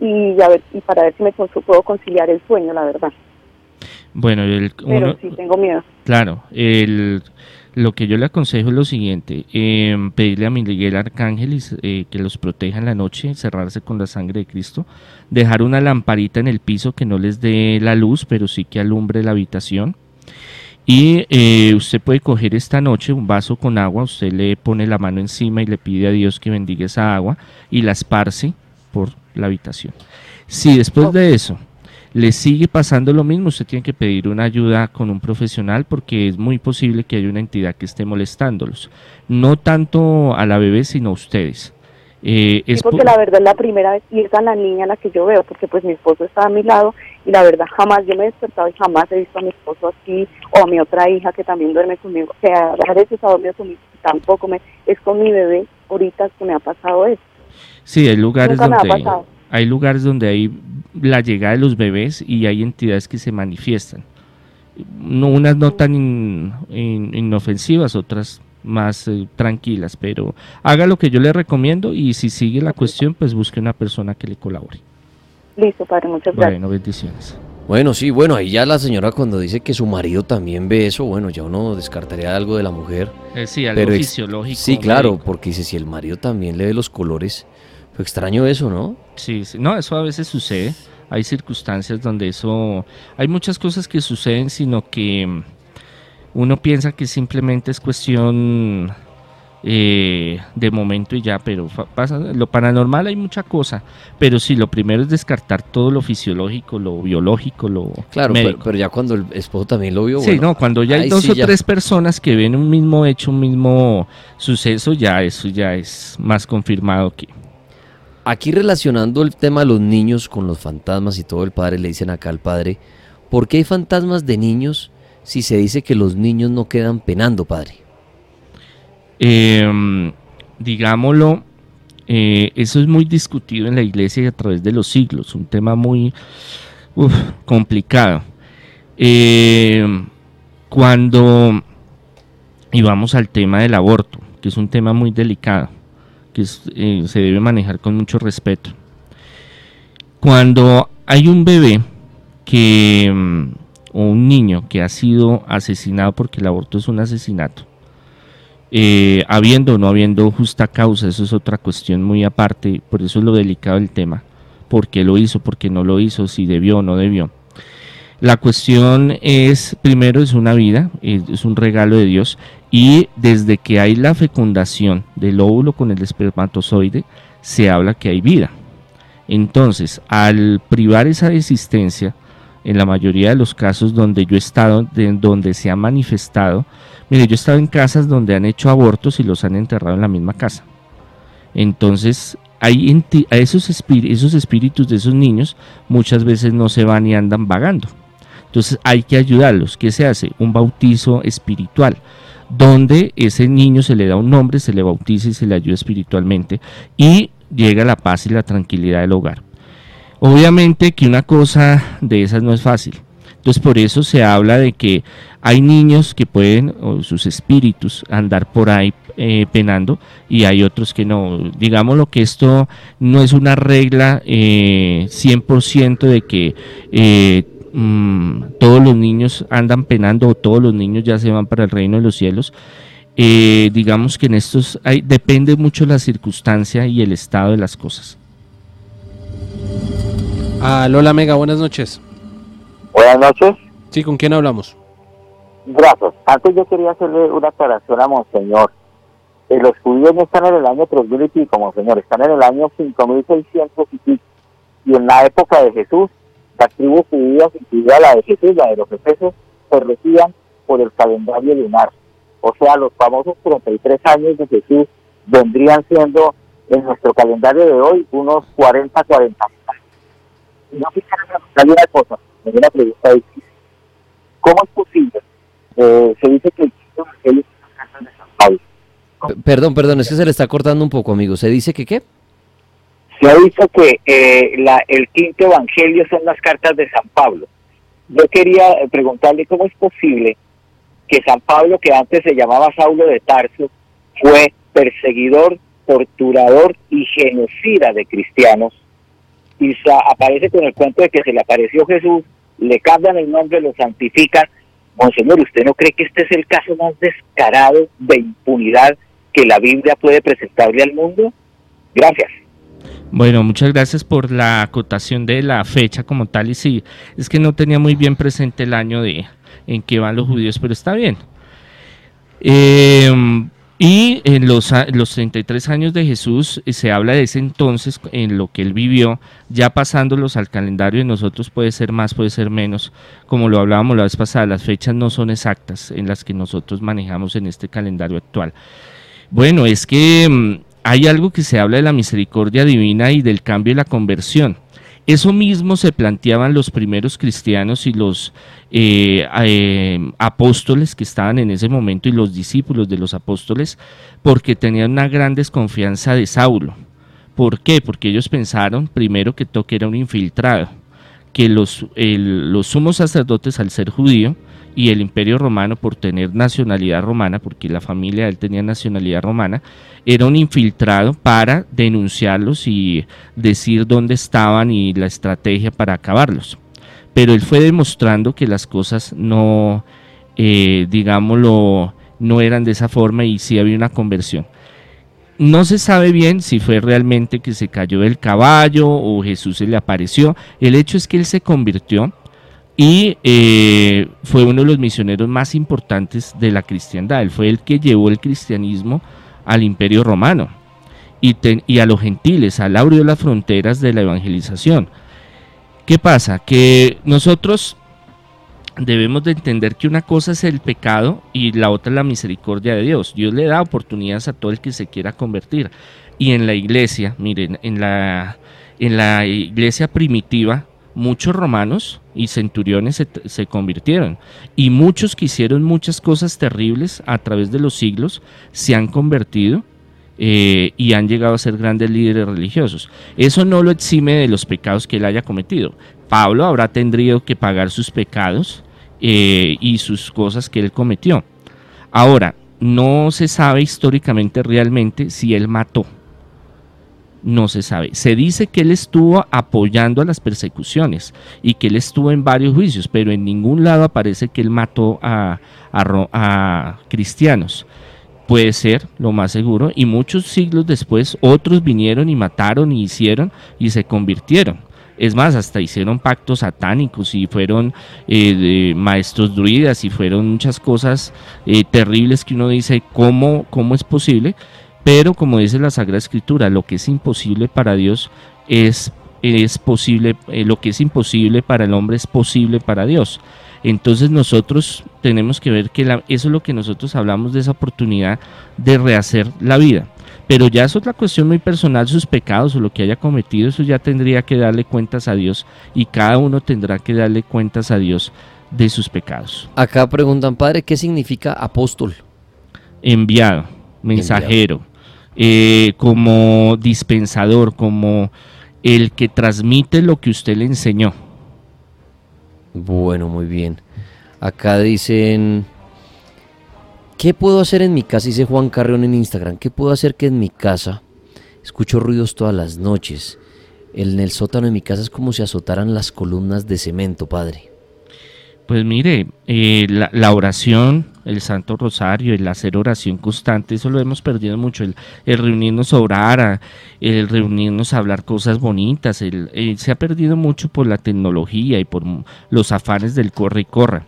y ya ver, y para ver si me puedo conciliar el sueño, la verdad. Bueno, el, Pero uno, sí tengo miedo. claro, el, lo que yo le aconsejo es lo siguiente, em, pedirle a Miguel Arcángel eh, que los proteja en la noche, cerrarse con la sangre de Cristo, dejar una lamparita en el piso que no les dé la luz, pero sí que alumbre la habitación. Y eh, usted puede coger esta noche un vaso con agua, usted le pone la mano encima y le pide a Dios que bendiga esa agua y la esparce por la habitación. Si después de eso le sigue pasando lo mismo, usted tiene que pedir una ayuda con un profesional porque es muy posible que haya una entidad que esté molestándolos. No tanto a la bebé, sino a ustedes. Eh, Sí, es porque po- la verdad es la primera vez y es la niña la que yo veo, porque pues mi esposo está a mi lado y la verdad jamás yo me he despertado y jamás he visto a mi esposo así o a mi otra hija que también duerme conmigo, que a veces ha dormido conmigo, tampoco me, es con mi bebé ahorita que me ha pasado eso. Sí, hay lugares Nunca me ha donde pasado. Hay lugares donde hay la llegada de los bebés y hay entidades que se manifiestan. No, unas no tan in- in- inofensivas, otras más eh, tranquilas, pero haga lo que yo le recomiendo y si sigue la cuestión, pues busque una persona que le colabore. Listo, padre, muchas gracias. Bueno, bendiciones. Bueno, sí, bueno, ahí ya la señora cuando dice que su marido también ve eso, bueno, ya uno descartaría algo de la mujer. Eh, sí, algo Pero fisiológico. Sí, claro, médico. porque dice, si el marido también le ve los colores, fue extraño eso, ¿no? Sí, sí, no, eso a veces sucede. Hay circunstancias donde eso, hay muchas cosas que suceden, sino que mm, uno piensa que simplemente es cuestión eh, de momento y ya, pero pasa, lo paranormal hay mucha cosa, pero sí, lo primero es descartar todo lo fisiológico, lo biológico, lo Claro, pero, médico. pero ya cuando el esposo también lo vio, Sí, bueno, no, cuando ya hay dos sí o ya. tres personas que ven un mismo hecho, un mismo suceso, ya eso ya es más confirmado que... Aquí relacionando el tema de los niños con los fantasmas y todo, el padre le dicen acá al padre, ¿por qué hay fantasmas de niños si se dice que los niños no quedan penando, padre? eh, digámoslo, eh, eso es muy discutido en la iglesia y a través de los siglos, un tema muy complicado. Eh, cuando, y vamos al tema del aborto, que es un tema muy delicado, que eh, se debe manejar con mucho respeto. Cuando hay un bebé que, mm, o un niño que ha sido asesinado porque el aborto es un asesinato, eh, habiendo o no habiendo justa causa, eso es otra cuestión muy aparte, por eso es lo delicado del tema, por qué lo hizo, por qué no lo hizo, si debió o no debió. La cuestión es, primero es una vida, es un regalo de Dios, y desde que hay la fecundación del óvulo con el espermatozoide, se habla que hay vida. Entonces, al privar esa existencia, en la mayoría de los casos donde yo he estado, de- donde se ha manifestado, mire, yo he estado en casas donde han hecho abortos y los han enterrado en la misma casa. Entonces, hay a esos, esos espíritus de esos niños muchas veces no se van y andan vagando. Entonces hay que ayudarlos. ¿Qué se hace? Un bautizo espiritual, donde ese niño se le da un nombre, se le bautiza y se le ayuda espiritualmente y llega la paz y la tranquilidad del hogar. Obviamente que una cosa de esas no es fácil. Entonces por eso se habla de que hay niños que pueden, o sus espíritus, andar por ahí eh, penando y hay otros que no. Digámoslo que esto no es una regla eh, 100% de que eh, mm, todos los niños andan penando o todos los niños ya se van para el reino de los cielos. Eh, digamos que en estos hay, depende mucho la circunstancia y el estado de las cosas. Ah, Lola Mega, buenas noches. Buenas noches. Sí, ¿con quién hablamos? Gracias. Antes yo quería hacerle una aclaración a Monseñor. Eh, los judíos no están en el año 3000 y pico, Monseñor, están en el año 5600 y pico. Y en la época de Jesús, las tribus judías, incluida la de Jesús, la de los efesios, se regían por el calendario lunar. O sea, los famosos 33 años de Jesús vendrían siendo en nuestro calendario de hoy unos 40, 40 años. Yo quisiera preguntarle una cosa, una pregunta difícil. ¿Cómo es posible? Eh, se dice que el quinto evangelio es de San Pablo. Perdón, perdón, es que se le está cortando un poco, amigo. ¿Se dice que qué? Se ha dicho que eh, la, el quinto evangelio son las cartas de San Pablo. Yo quería preguntarle cómo es posible que San Pablo, que antes se llamaba Saulo de Tarso, fue perseguidor, torturador y genocida de cristianos. Y aparece con el cuento de que se le apareció Jesús, le cambian el nombre, lo santifican. Monseñor, ¿usted no cree que este es el caso más descarado de impunidad que la Biblia puede presentarle al mundo? Gracias. Bueno, muchas gracias por la acotación de la fecha como tal. Y sí, es que no tenía muy bien presente el año de en que van los judíos, pero está bien. Eh, y en los, los 33 años de Jesús eh, se habla de ese entonces, en lo que él vivió, ya pasándolos al calendario de nosotros puede ser más, puede ser menos, como lo hablábamos la vez pasada, las fechas no son exactas en las que nosotros manejamos en este calendario actual. Bueno, es que mm, hay algo que se habla de la misericordia divina y del cambio y la conversión. Eso mismo se planteaban los primeros cristianos y los eh, eh, apóstoles que estaban en ese momento y los discípulos de los apóstoles porque tenían una gran desconfianza de Saulo. ¿Por qué? Porque ellos pensaron primero que Toque era un infiltrado, que los, los sumos sacerdotes al ser judío y el imperio romano por tener nacionalidad romana, porque la familia de él tenía nacionalidad romana, era un infiltrado para denunciarlos y decir dónde estaban y la estrategia para acabarlos. Pero él fue demostrando que las cosas no, eh, digámoslo, no eran de esa forma y sí había una conversión. No se sabe bien si fue realmente que se cayó del caballo o Jesús se le apareció. El hecho es que él se convirtió y eh, fue uno de los misioneros más importantes de la cristiandad. Él fue el que llevó el cristianismo al imperio romano y, y a los gentiles, al abrió las fronteras de la evangelización. ¿Qué pasa? Que nosotros debemos de entender que una cosa es el pecado y la otra es la misericordia de Dios. Dios le da oportunidades a todo el que se quiera convertir. Y en la iglesia, miren, en la, en la iglesia primitiva, muchos romanos y centuriones se, convirtieron y muchos que hicieron muchas cosas terribles a través de los siglos se han convertido eh, y han llegado a ser grandes líderes religiosos. Eso no lo exime de los pecados que él haya cometido. Pablo habrá tendrido que pagar sus pecados eh, y sus cosas que él cometió. Ahora, no se sabe históricamente realmente si él mató no se sabe. Se dice que él estuvo apoyando a las persecuciones y que él estuvo en varios juicios, pero en ningún lado aparece que él mató a, a, cristianos. Puede ser, lo más seguro, y muchos siglos después otros vinieron y mataron y hicieron y se convirtieron. Es más, hasta hicieron pactos satánicos y fueron eh, maestros druidas y fueron muchas cosas eh, terribles que uno dice, ¿cómo, ¿cómo es posible? Pero como dice la Sagrada Escritura, lo que es imposible para Dios es, es posible, eh, lo que es imposible para el hombre es posible para Dios. Entonces nosotros tenemos que ver que eso es lo que nosotros hablamos de esa oportunidad de rehacer la vida. Pero ya es otra cuestión muy personal, sus pecados o lo que haya cometido, eso ya tendría que darle cuentas a Dios y cada uno tendrá que darle cuentas a Dios de sus pecados. Acá preguntan, padre, ¿qué significa apóstol? Enviado, mensajero. Eh, como dispensador, como el que transmite lo que usted le enseñó. Bueno, muy bien. Acá dicen, ¿qué puedo hacer en mi casa? Dice Juan Carrión en Instagram, ¿qué puedo hacer que en mi casa escucho ruidos todas las noches? En el sótano de mi casa es como si azotaran las columnas de cemento, padre. Pues mire, eh, la, oración, el Santo Rosario, el hacer oración constante, eso lo hemos perdido mucho, el, reunirnos a orar, el reunirnos a hablar cosas bonitas, el, eh, se ha perdido mucho por la tecnología y por los afanes del corre y corra.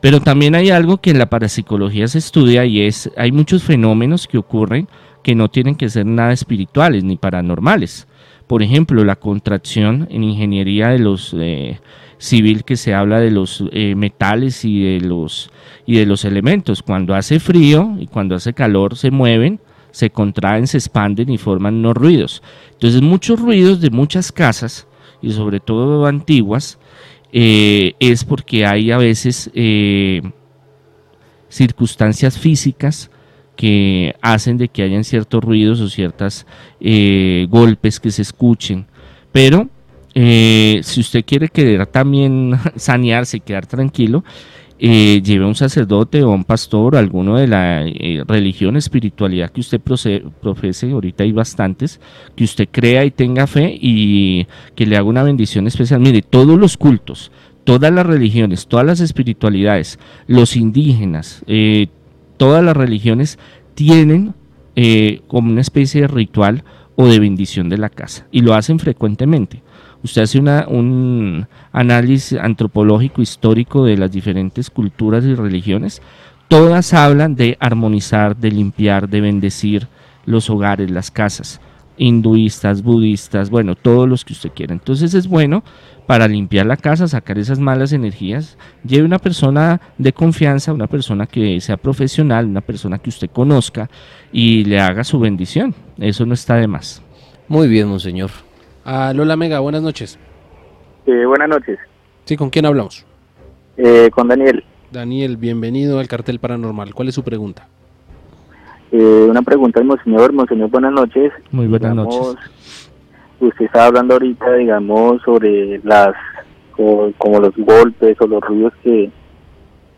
Pero también hay algo que en la parapsicología se estudia y es, hay muchos fenómenos que ocurren que no tienen que ser nada espirituales ni paranormales. Por ejemplo, la contracción en ingeniería de los... Eh, civil que se habla de los eh, metales y de los, y de los elementos. Cuando hace frío y cuando hace calor se mueven, se contraen, se expanden y forman unos ruidos. Entonces muchos ruidos de muchas casas y sobre todo antiguas eh, es porque hay a veces eh, circunstancias físicas que hacen de que hayan ciertos ruidos o ciertos golpes que se escuchen. Pero eh, si usted quiere querer también sanearse y quedar tranquilo, eh, lleve a un sacerdote o un pastor o alguno de la eh, religión, espiritualidad que usted profese, ahorita hay bastantes, que usted crea y tenga fe y que le haga una bendición especial. Mire, todos los cultos, todas las religiones, todas las espiritualidades, los indígenas, todas las religiones tienen como una especie de ritual o de bendición de la casa y lo hacen frecuentemente usted hace un análisis antropológico histórico de las diferentes culturas y religiones, todas hablan de armonizar, de limpiar, de bendecir los hogares, las casas. Hinduistas, budistas, bueno, todos los que usted quiera. Entonces es bueno para limpiar la casa, sacar esas malas energías. Lleve una persona de confianza, una persona que sea profesional, una persona que usted conozca y le haga su bendición. Eso no está de más. Muy bien, monseñor. Lola Mega, buenas noches. Eh, buenas noches, Sí, ¿con quién hablamos? eh, con Daniel. Daniel, bienvenido al cartel paranormal. ¿Cuál es su pregunta? Eh, una pregunta al Monseñor. Monseñor, buenas noches. Muy buenas Digamos, noches. Usted estaba hablando ahorita, digamos, sobre las, co- como, los golpes o los ruidos que,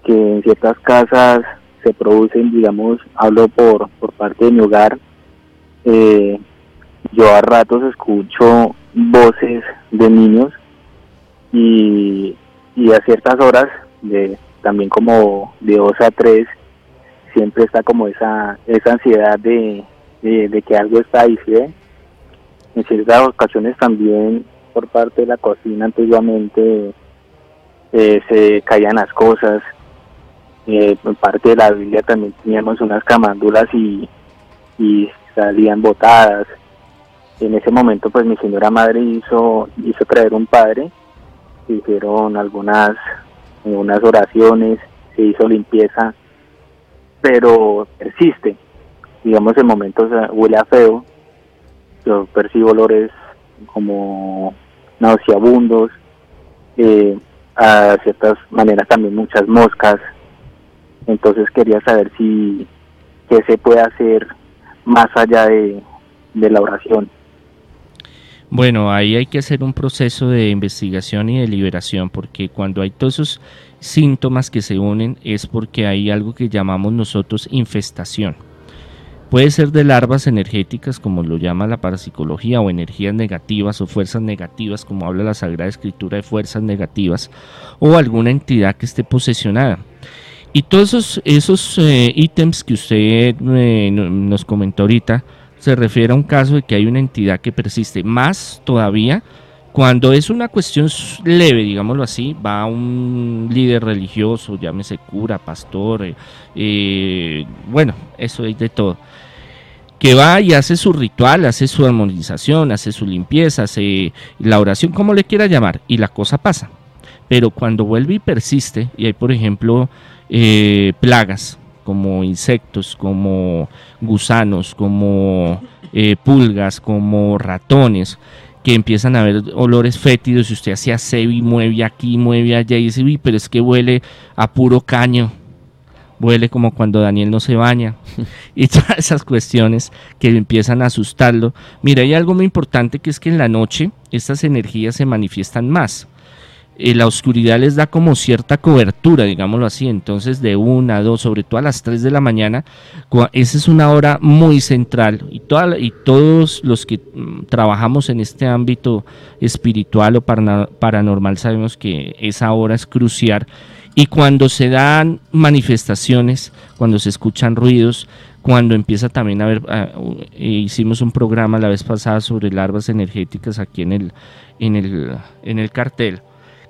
que en ciertas casas se producen, digamos, hablo por, por parte de mi hogar. Eh, yo a ratos escucho voces de niños y, y a ciertas horas, de también como de 2 a 3, siempre está como esa, esa ansiedad de, de, que algo está ahí, ¿sí ve? En ciertas ocasiones también por parte de la cocina antiguamente eh, se caían las cosas. Eh, por parte de la Biblia también teníamos unas camándulas y, y salían botadas. En ese momento pues mi señora madre hizo, hizo traer un padre, se hicieron algunas, unas oraciones, se hizo limpieza, pero persiste. Digamos en momentos huele a feo, yo percibo olores como nauseabundos, eh, a ciertas maneras también muchas moscas. Entonces quería saber si qué se puede hacer más allá de, de la oración. Bueno, ahí hay que hacer un proceso de investigación y de liberación, porque cuando hay todos esos síntomas que se unen es porque hay algo que llamamos nosotros infestación. Puede ser de larvas energéticas, como lo llama la parapsicología, o energías negativas o fuerzas negativas, como habla la Sagrada Escritura de fuerzas negativas, o alguna entidad que esté posesionada. Y todos esos, esos eh, ítems que usted eh, no- nos comentó ahorita, se refiere a un caso de que hay una entidad que persiste. Más todavía, cuando es una cuestión leve, digámoslo así, va un líder religioso, llámese cura, pastor, eh, eh, bueno, eso es de todo. Que va y hace su ritual, hace su armonización, hace su limpieza, hace la oración, como le quiera llamar, y la cosa pasa. Pero cuando vuelve y persiste, y hay por ejemplo eh, plagas, como insectos, como gusanos, como eh, pulgas, como ratones, que empiezan a ver olores fétidos y usted hace aseo y mueve aquí, mueve allá y dice, uy, pero es que huele a puro caño, huele como cuando Daniel no se baña y todas esas cuestiones que empiezan a asustarlo. Mira, hay algo muy importante que es que en la noche estas energías se manifiestan más eh, la oscuridad les da como cierta cobertura, digámoslo así. Entonces, de una a dos, sobre todo a las 3 de la mañana, esa es una hora muy central. Y, toda y todos los que mm, trabajamos en este ámbito espiritual o paranormal sabemos que esa hora es crucial. Y cuando se dan manifestaciones, cuando se escuchan ruidos, cuando empieza también a haber, ah, eh, hicimos un programa la vez pasada sobre larvas energéticas aquí en el, en el, en el cartel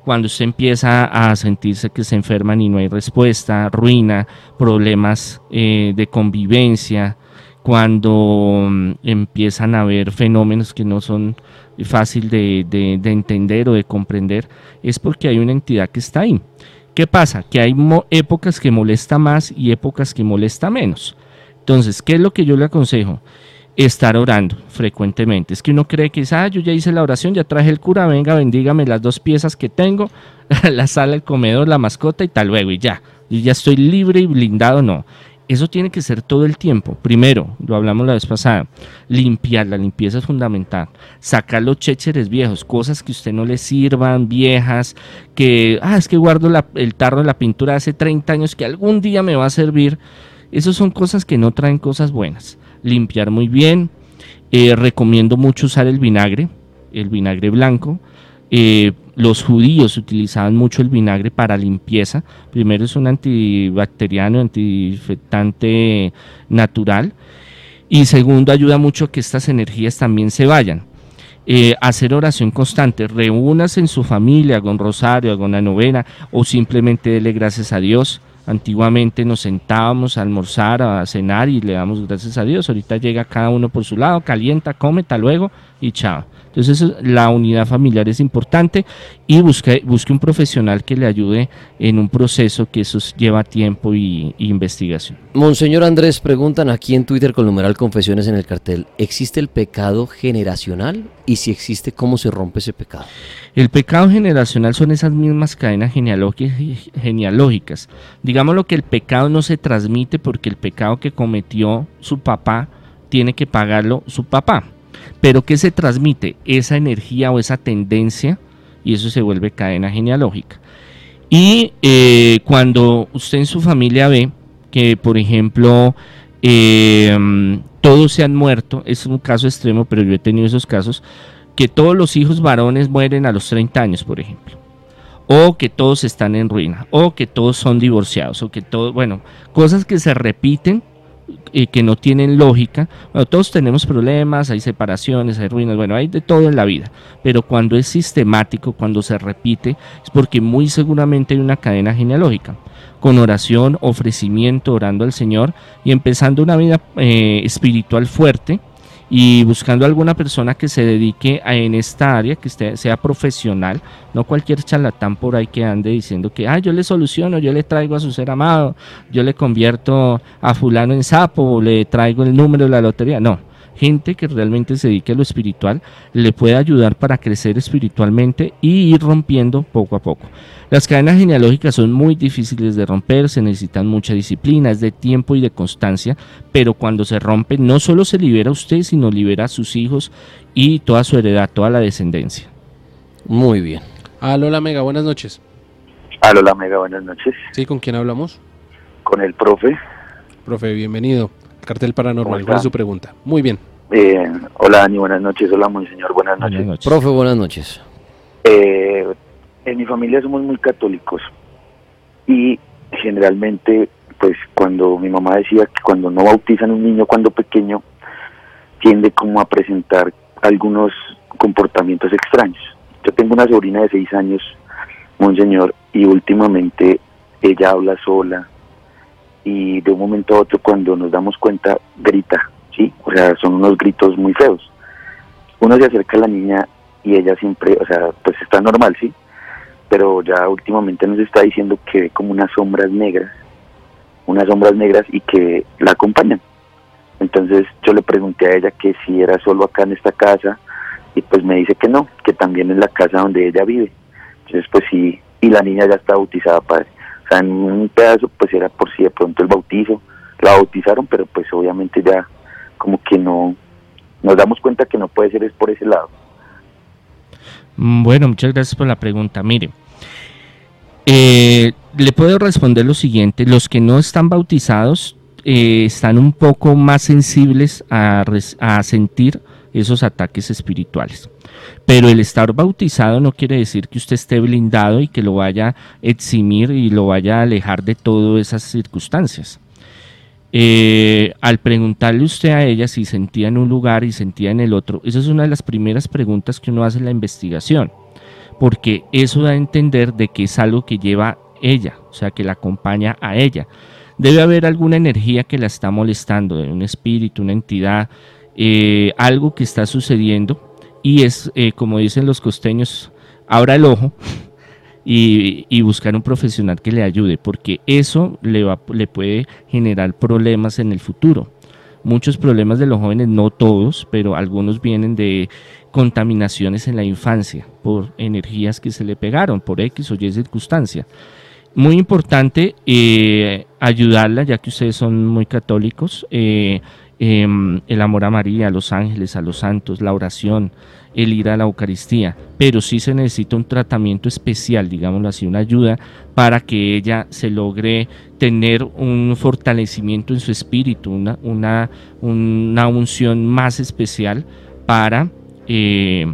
cuando se empieza a sentirse que se enferman y no hay respuesta, ruina, problemas eh, de convivencia, cuando mm, empiezan a haber fenómenos que no son fácil de, de- de entender o de comprender, es porque hay una entidad que está ahí. ¿Qué pasa? Que hay épocas que molesta más y épocas que molesta menos. Entonces, ¿qué es lo que yo le aconsejo? Estar orando frecuentemente. Es que uno cree que ah, yo ya hice la oración, ya traje el cura, venga, bendígame las dos piezas que tengo, la sala, el comedor, la mascota y tal luego, y ya. Yo ya estoy libre y blindado, no. Eso tiene que ser todo el tiempo. Primero, lo hablamos la vez pasada, limpiar, la limpieza es fundamental. Sacar los chécheres viejos, cosas que usted no le sirvan, viejas, que, ah, es que guardo el tarro de la pintura hace 30 años que algún día me va a servir. Esas son cosas que no traen cosas buenas. Limpiar muy bien. Eh, recomiendo mucho usar el vinagre, el vinagre blanco. Eh, los judíos utilizaban mucho el vinagre para limpieza. Primero es un antibacteriano, antiinfectante natural. Y segundo, ayuda mucho a que estas energías también se vayan. Eh, hacer oración constante, reúnase en su familia, un rosario, haga una novena o simplemente dele gracias a Dios Antiguamente nos sentábamos a almorzar, a cenar y le damos gracias a Dios. Ahorita llega cada uno por su lado, calienta, come, hasta luego y chao. Entonces la unidad familiar es importante y busque, busque un profesional que le ayude en un proceso que eso lleva tiempo y, y, investigación. Monseñor Andrés, preguntan aquí en Twitter con numeral Confesiones en el cartel, ¿existe el pecado generacional? Y si existe, ¿cómo se rompe ese pecado? El pecado generacional son esas mismas cadenas genealógicas. Digamos lo que el pecado no se transmite porque el pecado que cometió su papá tiene que pagarlo su papá. Pero ¿qué se transmite? Esa energía o esa tendencia y eso se vuelve cadena genealógica. Y eh, cuando usted en su familia ve que, por ejemplo, eh, todos se han muerto, es un caso extremo, pero yo he tenido esos casos, que todos los hijos varones mueren a los 30 años, por ejemplo. O que todos están en ruina, o que todos son divorciados, o que todos, bueno, cosas que se repiten y que no tienen lógica. Bueno, todos tenemos problemas, hay separaciones, hay ruinas, bueno, hay de todo en la vida, pero cuando es sistemático, cuando se repite, es porque muy seguramente hay una cadena genealógica. Con oración, ofrecimiento, orando al Señor y empezando una vida eh, espiritual fuerte, y buscando alguna persona que se dedique a, en esta área, que sea profesional, no cualquier charlatán por ahí que ande diciendo que, ah, yo le soluciono, yo le traigo a su ser amado, yo le convierto a fulano en sapo, le traigo el número de la lotería. No, gente que realmente se dedique a lo espiritual le puede ayudar para crecer espiritualmente y ir rompiendo poco a poco. Las cadenas genealógicas son muy difíciles de romper, se necesitan mucha disciplina, es de tiempo y de constancia, pero cuando se rompe no solo se libera usted, sino libera a sus hijos y toda su heredad, toda la descendencia. Muy bien. Aló, la Mega, buenas noches. Aló, la Mega, buenas noches. Sí, ¿con quién hablamos? Con el profe. Profe, bienvenido. Cartel Paranormal, ¿cuál es su pregunta? Muy bien. Eh, hola, Dani, buenas noches. Hola, monseñor, buenas noches. Buenas noches. Profe, buenas noches. Eh, en mi familia somos muy católicos y generalmente, pues cuando mi mamá decía que cuando no bautizan a un niño cuando pequeño, tiende como a presentar algunos comportamientos extraños. Yo tengo una sobrina de seis años, monseñor, y últimamente ella habla sola y de un momento a otro cuando nos damos cuenta grita, ¿sí? O sea, son unos gritos muy feos. Uno se acerca a la niña y ella siempre, o sea, pues está normal, ¿sí? pero ya últimamente nos está diciendo que ve como unas sombras negras, unas sombras negras y que la acompañan. Entonces yo le pregunté a ella que si era solo acá en esta casa y pues me dice que no, que también en la casa donde ella vive. Entonces pues sí, y la niña ya está bautizada, padre. O sea, en un pedazo pues era por si de pronto el bautizo, la bautizaron, pero pues obviamente ya como que no, nos damos cuenta que no puede ser es por ese lado. Bueno, muchas gracias por la pregunta. Mire, eh, le puedo responder lo siguiente. Los que no están bautizados eh, están un poco más sensibles a, a sentir esos ataques espirituales. Pero el estar bautizado no quiere decir que usted esté blindado y que lo vaya a eximir y lo vaya a alejar de todas esas circunstancias. Eh, al preguntarle usted a ella si sentía en un lugar y sentía en el otro, esa es una de las primeras preguntas que uno hace en la investigación, porque eso da a entender de que es algo que lleva ella, o sea, que la acompaña a ella. Debe haber alguna energía que la está molestando, un espíritu, una entidad, eh, algo que está sucediendo y es, eh, como dicen los costeños, abra el ojo y, buscar un profesional que le ayude, porque eso le, va, le puede generar problemas en el futuro. Muchos problemas de los jóvenes, no todos, pero algunos vienen de contaminaciones en la infancia por energías que se le pegaron, por X o Y circunstancia. Muy importante eh, ayudarla, ya que ustedes son muy católicos, eh, em, el amor a María, a los ángeles, a los santos, la oración, el ir a la Eucaristía, pero sí se necesita un tratamiento especial, digámoslo así, una ayuda para que ella se logre tener un fortalecimiento en su espíritu, una, una, una unción más especial para... Eh,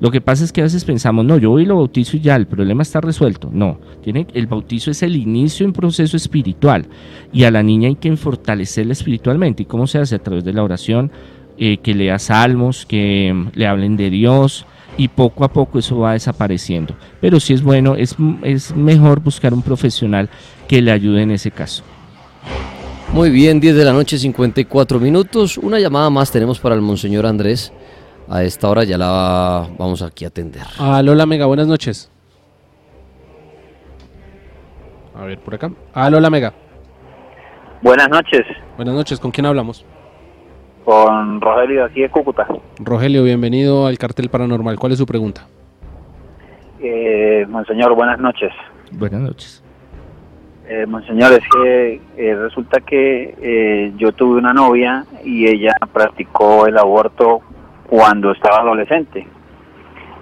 lo que pasa es que a veces pensamos, no, yo voy y lo bautizo y ya, el problema está resuelto. No, tiene, el bautizo es el inicio en proceso espiritual y a la niña hay que fortalecerla espiritualmente. ¿Y cómo se hace? A través de la oración, eh, que lea salmos, que le hablen de Dios, y poco a poco eso va desapareciendo. Pero si es bueno, es, es mejor buscar un profesional que le ayude en ese caso. Muy bien, 10 de la noche, 54 minutos. Una llamada más tenemos para el Monseñor Andrés. A esta hora ya la vamos aquí a atender. Aló, la Mega, buenas noches. A ver, por acá. Aló, la Mega. Buenas noches, Buenas noches, ¿con quién hablamos? con Rogelio aquí de Cúcuta. Rogelio, bienvenido al Cartel Paranormal. ¿Cuál es su pregunta? Eh, monseñor, buenas noches. Buenas noches. Eh, monseñor, es que eh, resulta que eh, yo tuve una novia y ella practicó el aborto cuando estaba adolescente.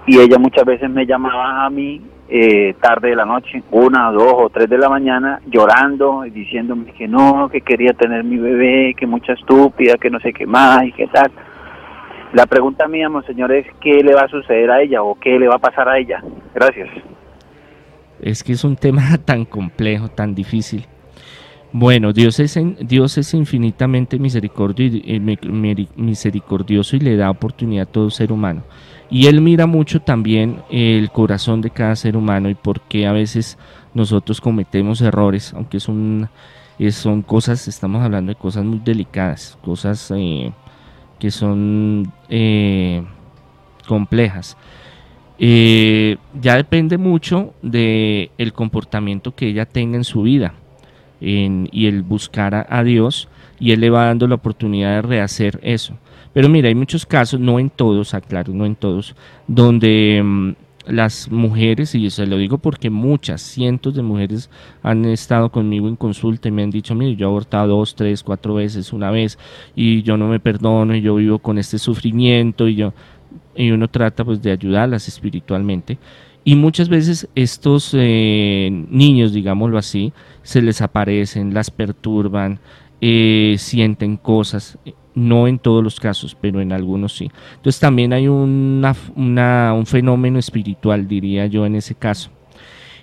Y ella muchas veces me llamaba a mí eh, tarde de la noche, una, dos o tres de la mañana, llorando y diciéndome que no, que quería tener mi bebé, que mucha estúpida, que no sé qué más y qué tal. La pregunta mía, monseñor, es qué le va a suceder a ella o qué le va a pasar a ella. Gracias. Es que es un tema tan complejo, tan difícil. Bueno, Dios es, en- Dios es infinitamente misericordio y- eh, misericordioso y le da oportunidad a todo ser humano. Y Él mira mucho también el corazón de cada ser humano y por qué a veces nosotros cometemos errores, aunque son cosas, estamos hablando de cosas muy delicadas, cosas eh, que son eh, complejas. Eh, ya depende mucho de el comportamiento que ella tenga en su vida y el buscar a, a Dios y él le va dando la oportunidad de rehacer eso. Pero mira, hay muchos casos, no en todos, aclaro, no en todos, donde mm, las mujeres, y se lo digo porque muchas, cientos de mujeres han estado conmigo en consulta y me han dicho, mire, yo he abortado dos, tres, cuatro veces, una vez, y yo no me perdono, y yo vivo con este sufrimiento, y yo, y uno trata pues de ayudarlas espiritualmente. Y muchas veces estos eh, niños, digámoslo así, se les aparecen, las perturban, eh, sienten cosas, no en todos los casos, pero en algunos sí. Entonces también hay una, una- un fenómeno espiritual, diría yo, en ese caso.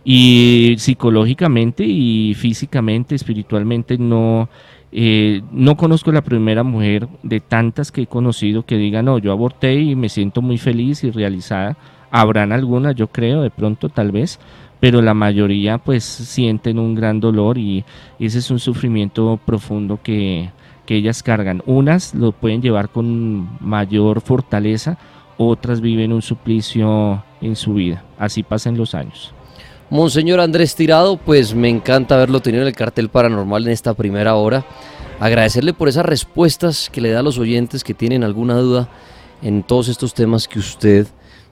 Y psicológicamente y físicamente, espiritualmente, no, eh, no conozco la primera mujer de tantas que he conocido que diga, no, yo aborté y me siento muy feliz y realizada. Habrán algunas, yo creo, de pronto tal vez, pero la mayoría pues sienten un gran dolor y ese es un sufrimiento profundo que, que ellas cargan. Unas lo pueden llevar con mayor fortaleza, otras viven un suplicio en su vida. Así pasan los años. Monseñor Andrés Tirado, pues me encanta haberlo tenido en el cartel paranormal en esta primera hora. Agradecerle por esas respuestas que le da a los oyentes que tienen alguna duda en todos estos temas que usted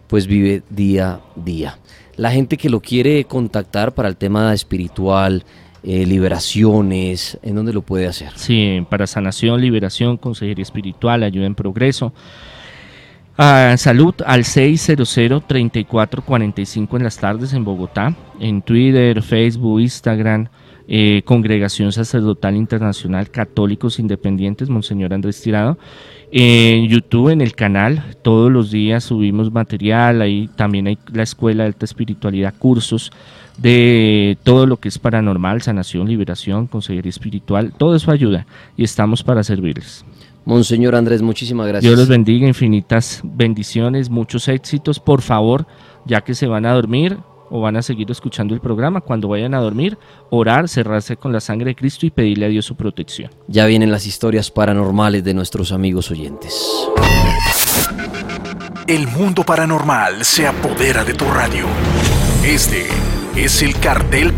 pues vive día a día. La gente que lo quiere contactar para el tema espiritual, eh, liberaciones, ¿en dónde lo puede hacer? Sí, para sanación, liberación, consejería espiritual, ayuda en progreso. Ah, salud al 600-3445 en las tardes en Bogotá, en Twitter, Facebook, Instagram, eh, Congregación Sacerdotal Internacional Católicos Independientes, Monseñor Andrés Tirado. En YouTube, en el canal, todos los días subimos material, ahí también hay la Escuela de Alta Espiritualidad, cursos de todo lo que es paranormal, sanación, liberación, consejería espiritual, todo eso ayuda y estamos para servirles. Monseñor Andrés, muchísimas gracias. Dios los bendiga, infinitas bendiciones, muchos éxitos. Por favor, ya que se van a dormir o van a seguir escuchando el programa, cuando vayan a dormir, orar, cerrarse con la sangre de Cristo y pedirle a Dios su protección. Ya vienen las historias paranormales de nuestros amigos oyentes. El mundo paranormal se apodera de tu radio. Este es el cartel